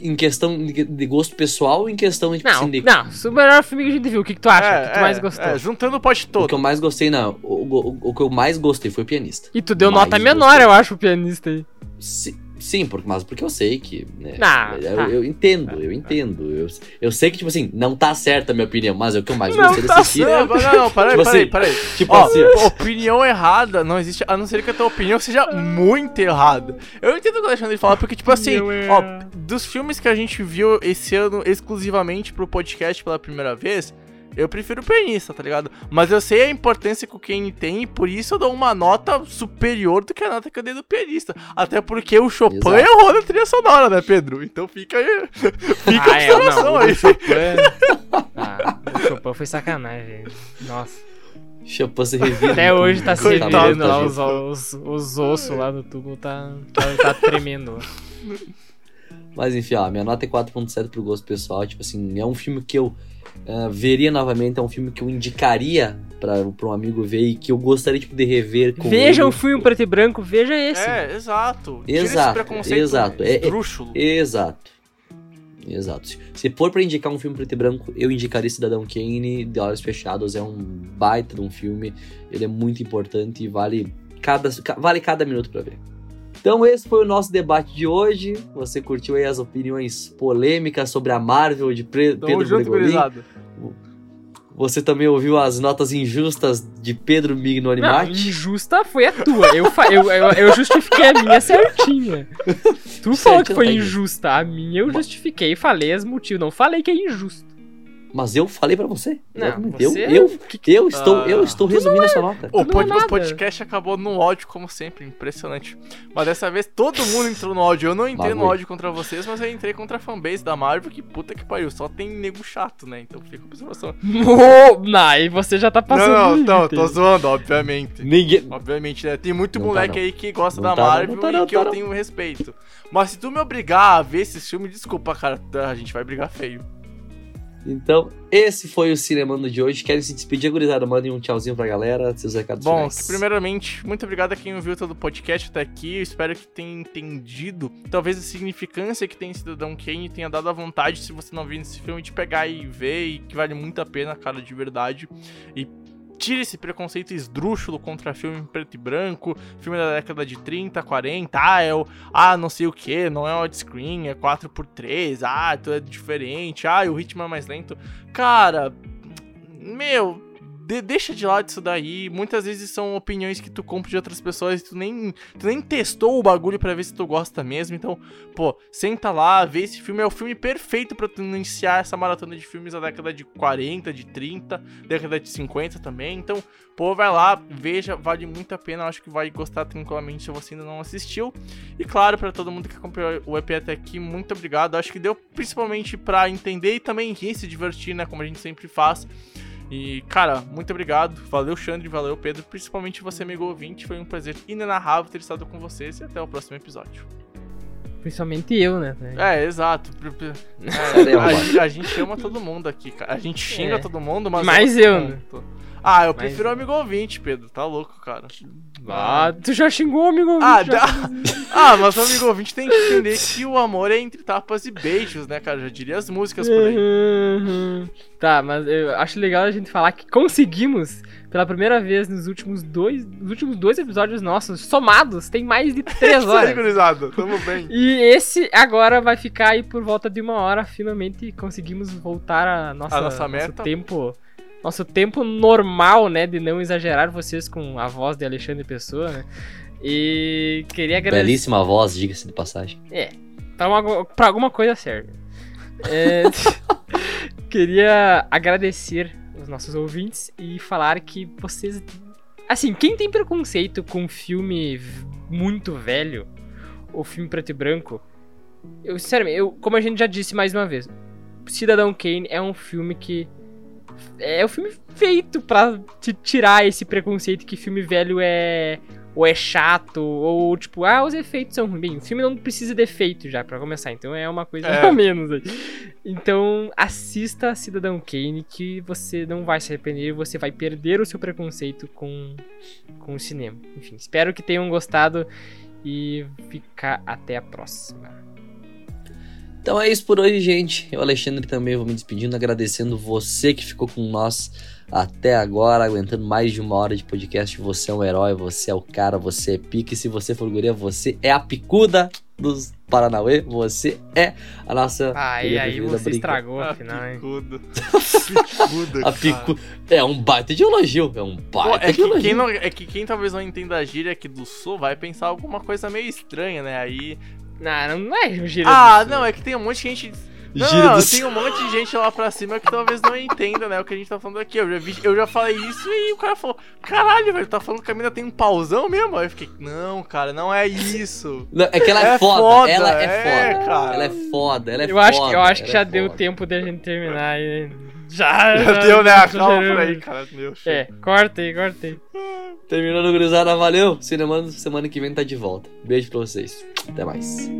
[SPEAKER 3] Em questão de gosto pessoal ou em questão de,
[SPEAKER 5] Não,
[SPEAKER 3] assim, de
[SPEAKER 5] não, é o melhor filme que a gente viu. O que, que tu acha? o que tu mais gostou?
[SPEAKER 4] É, juntando o pote
[SPEAKER 3] O
[SPEAKER 4] todo.
[SPEAKER 3] que eu mais gostei, não. O, o, o que eu mais gostei foi o pianista.
[SPEAKER 5] E tu deu
[SPEAKER 3] mais
[SPEAKER 5] nota menor,
[SPEAKER 3] gostei.
[SPEAKER 5] eu acho, o pianista aí.
[SPEAKER 3] Si- Sim, porque, mas porque eu sei que. Né,
[SPEAKER 5] Ah,
[SPEAKER 3] eu,
[SPEAKER 5] tá.
[SPEAKER 3] eu entendo, eu entendo. Eu, eu sei que, tipo assim, não tá certa a minha opinião, mas é o que eu mais
[SPEAKER 5] Não
[SPEAKER 3] gostei
[SPEAKER 5] tá
[SPEAKER 3] desse filme.
[SPEAKER 4] Não, não, (laughs) não, peraí,
[SPEAKER 3] Tipo
[SPEAKER 4] peraí,
[SPEAKER 3] assim,
[SPEAKER 4] peraí.
[SPEAKER 3] Tipo
[SPEAKER 4] Ó,
[SPEAKER 3] assim, ó.
[SPEAKER 4] opinião errada não existe, a não ser que a tua opinião seja muito errada. Eu entendo o que o Alexandre fala, porque, tipo assim, ó, dos filmes que a gente viu esse ano exclusivamente pro podcast pela primeira vez, eu prefiro o pianista, tá ligado? Mas eu sei a importância que o Kane tem e por isso eu dou uma nota superior do que a nota que eu dei do pianista. Até porque o Chopin
[SPEAKER 3] Exato.
[SPEAKER 4] errou na trilha sonora, né, Pedro? Então fica aí. (laughs) Fica a
[SPEAKER 5] é,
[SPEAKER 4] observação
[SPEAKER 5] não,
[SPEAKER 4] aí.
[SPEAKER 5] o Chopin... ah, o Chopin foi sacanagem. Nossa.
[SPEAKER 3] Chopin se revira.
[SPEAKER 5] Até hoje tá se
[SPEAKER 4] Coitado,
[SPEAKER 5] revirando lá, os, os, os ossos lá do tubo tá, tá, tá tremendo. (laughs)
[SPEAKER 3] Mas enfim, ó, minha nota é 4.7 pro gosto pessoal. Tipo assim, é um filme que eu ah, veria novamente, é um filme que eu indicaria pra, pra um amigo ver e que eu gostaria tipo, de rever com
[SPEAKER 5] Veja
[SPEAKER 3] ele.
[SPEAKER 5] um filme preto e branco, veja esse.
[SPEAKER 4] É, exato.
[SPEAKER 3] Exato, exato. É- é-. Exato. Exato. Se- for pra indicar um filme preto e branco, eu indicaria Cidadão Kane, De Olhos Fechados. É um baita de um filme. Ele é muito importante e vale cada, ca- vale cada minuto pra ver. Então esse foi o nosso debate de hoje. Você curtiu aí as opiniões polêmicas sobre a Marvel de Pre-
[SPEAKER 4] Tamo
[SPEAKER 3] Pedro
[SPEAKER 4] junto,
[SPEAKER 3] Bregolin? Você também ouviu as notas injustas de Pedro
[SPEAKER 5] Não,
[SPEAKER 3] Mignonimati?
[SPEAKER 5] injusta foi a tua. Eu, eu, eu, eu justifiquei a minha certinha. Tu falou que foi
[SPEAKER 3] tá
[SPEAKER 5] injusta. A minha eu justifiquei e falei os motivos. Não falei que é injusto.
[SPEAKER 3] Mas eu falei pra você.
[SPEAKER 5] Não, você-
[SPEAKER 3] eu, eu, eu estou,
[SPEAKER 4] Ah.
[SPEAKER 3] eu estou resumindo essa nota.
[SPEAKER 4] O,
[SPEAKER 5] é
[SPEAKER 4] pod-
[SPEAKER 5] nada.
[SPEAKER 4] podcast acabou no ódio, como sempre, impressionante. Mas dessa vez todo mundo entrou no ódio. Eu não entrei no
[SPEAKER 3] Bagulho.
[SPEAKER 4] ódio contra vocês, mas eu entrei contra a fanbase da Marvel, que puta que pariu. Só tem nego chato, né? Então fica a observação.
[SPEAKER 5] Não, aí você já tá passando.
[SPEAKER 4] não, não, não, tô zoando, obviamente.
[SPEAKER 3] Ninguém.
[SPEAKER 4] Obviamente, né? Tem muito
[SPEAKER 3] Não tá,
[SPEAKER 4] moleque
[SPEAKER 3] não.
[SPEAKER 4] aí que gosta
[SPEAKER 3] Não
[SPEAKER 4] da
[SPEAKER 3] tá,
[SPEAKER 4] Marvel
[SPEAKER 3] não tá,
[SPEAKER 4] e
[SPEAKER 3] não
[SPEAKER 4] que
[SPEAKER 3] tá,
[SPEAKER 4] eu
[SPEAKER 3] não.
[SPEAKER 4] tenho respeito. Mas se tu me obrigar a ver esses filmes, desculpa, cara, a gente vai brigar feio.
[SPEAKER 3] Então, esse foi o Cinemando de hoje. Querem se despedir, gurizada? Mandem um tchauzinho pra galera, seus recados
[SPEAKER 4] Bom,
[SPEAKER 3] finais.
[SPEAKER 4] primeiramente, muito obrigado a quem ouviu todo o podcast até aqui. Eu espero que tenha entendido, talvez a significância que tem Cidadão Kane tenha dado a vontade, se você não viu esse filme, de pegar e ver, e que vale muito a pena, cara, de verdade. E tire esse preconceito esdrúxulo contra filme em preto e branco, filme da década de 30, 40, ah, é o, ah, não sei o que, não é widescreen, é 4x3, ah, tudo é diferente, ah, o ritmo é mais lento. Cara, meu, de- deixa de lado isso daí. Muitas vezes são opiniões que tu compra de outras pessoas e tu nem, tu nem testou o bagulho pra ver se tu gosta mesmo. Então, pô, senta lá, vê esse filme. É o filme perfeito pra tu iniciar essa maratona de filmes da década de 40, de 30, década de 50 também. Então, pô, vai lá, veja, vale muito a pena. Acho que vai gostar tranquilamente se você ainda não assistiu. E claro, pra todo mundo que acompanhou o EP até aqui, muito obrigado. Acho que deu principalmente pra entender e também rir, se divertir, né? Como a gente sempre faz. E, cara, muito obrigado. Valeu, Xandre, valeu, Pedro. Principalmente você, amigo ouvinte. Foi um prazer inenarrável ter estado com vocês e até o próximo episódio.
[SPEAKER 5] Principalmente eu, né?
[SPEAKER 4] É, exato. É,
[SPEAKER 3] o
[SPEAKER 4] a, a gente ama todo mundo aqui, cara. A gente xinga
[SPEAKER 5] É.
[SPEAKER 4] todo mundo, mas.
[SPEAKER 5] Mais
[SPEAKER 4] ama
[SPEAKER 5] eu, né?
[SPEAKER 4] Ah, eu
[SPEAKER 5] Mais
[SPEAKER 4] prefiro
[SPEAKER 5] eu.
[SPEAKER 4] amigo ouvinte, Pedro. Tá louco, cara.
[SPEAKER 5] Ah, tu já xingou, amigo?
[SPEAKER 4] Ah,
[SPEAKER 5] ouvinte, já.
[SPEAKER 4] da- (laughs) ah, mas amigo ouvinte tem que entender que o amor é entre tapas e beijos, né, cara? Já diria as músicas por aí.
[SPEAKER 5] Uhum. Tá, mas eu acho legal a gente falar que conseguimos, pela primeira vez nos últimos dois, nos últimos dois episódios nossos, somados, tem mais de (laughs) três
[SPEAKER 4] Isso aí,
[SPEAKER 5] horas.
[SPEAKER 4] Tamo bem.
[SPEAKER 5] E esse agora vai ficar aí por volta de uma hora. Finalmente conseguimos voltar a nossa,
[SPEAKER 4] A nossa
[SPEAKER 5] nosso
[SPEAKER 4] meta.
[SPEAKER 5] tempo. Nosso tempo normal, né? De não exagerar vocês com a voz de Alexandre Pessoa, né? E queria agradecer.
[SPEAKER 3] Belíssima voz, diga-se de passagem.
[SPEAKER 5] É, pra, uma, pra alguma coisa serve. É, (laughs) queria agradecer os nossos ouvintes e falar que vocês Assim, quem tem preconceito com filme muito velho, ou filme preto e branco, eu, sinceramente, eu, como a gente já disse mais uma vez, Cidadão Kane é um filme que. É um filme feito pra te tirar esse preconceito que filme velho é. Ou é chato, ou tipo, ah, os efeitos são ruins. Bem, o filme não precisa de efeito já, pra começar, então é uma coisa
[SPEAKER 4] É. (laughs)
[SPEAKER 5] a menos aí. Então, assista Cidadão Kane que você não vai se arrepender, você vai perder o seu preconceito com, com o cinema. Enfim, espero que tenham gostado e ficar até a próxima.
[SPEAKER 3] Então é isso por hoje, gente. Eu, Alexandre, também vou me despedindo, agradecendo você que ficou com nós até agora, aguentando mais de uma hora de podcast. Você é um herói, você é o cara, você é pique. Se você for guria, você é a picuda dos Paranauê. Você é a nossa.
[SPEAKER 5] Aí,
[SPEAKER 3] guria
[SPEAKER 5] aí
[SPEAKER 3] preferida,
[SPEAKER 5] você
[SPEAKER 3] brinca.
[SPEAKER 5] estragou
[SPEAKER 4] Ah,
[SPEAKER 5] afinal, hein?
[SPEAKER 4] picudo. (laughs) picudo,
[SPEAKER 3] A picu... É um baita de elogio. É um
[SPEAKER 4] Pô,
[SPEAKER 3] baita
[SPEAKER 4] é,
[SPEAKER 3] de
[SPEAKER 4] que
[SPEAKER 3] elogio.
[SPEAKER 4] quem não, é que quem talvez não entenda a gíria aqui do sul vai pensar alguma coisa meio estranha, né? Aí.
[SPEAKER 5] Não, não é o gíria
[SPEAKER 4] Ah,
[SPEAKER 5] do
[SPEAKER 4] não, é que tem um monte de gente. Não, não,
[SPEAKER 3] do
[SPEAKER 4] tem um monte de gente lá pra cima que talvez não entenda, né? O que a gente tá falando aqui. Eu já, vi- eu já falei isso e o cara falou: Caralho, velho, tá falando que a mina tem um pauzão mesmo? Aí eu fiquei: Não, cara, não é isso.
[SPEAKER 3] Não, é que ela é,
[SPEAKER 4] É
[SPEAKER 3] foda.
[SPEAKER 4] foda,
[SPEAKER 3] Ela é,
[SPEAKER 4] é,
[SPEAKER 3] foda.
[SPEAKER 4] cara.
[SPEAKER 3] Ela é foda. Ela é
[SPEAKER 5] eu acho,
[SPEAKER 3] foda.
[SPEAKER 5] que- eu acho que já
[SPEAKER 3] é
[SPEAKER 5] deu
[SPEAKER 3] foda.
[SPEAKER 5] tempo da gente terminar. e- (laughs) Já,
[SPEAKER 4] Já deu, né? A
[SPEAKER 5] já
[SPEAKER 4] calma por aí, cara. Meu.
[SPEAKER 5] É, corta aí, corta aí.
[SPEAKER 3] Terminando, gurizada. Valeu. Cinemando semana que vem tá de volta. Beijo pra vocês. Até mais.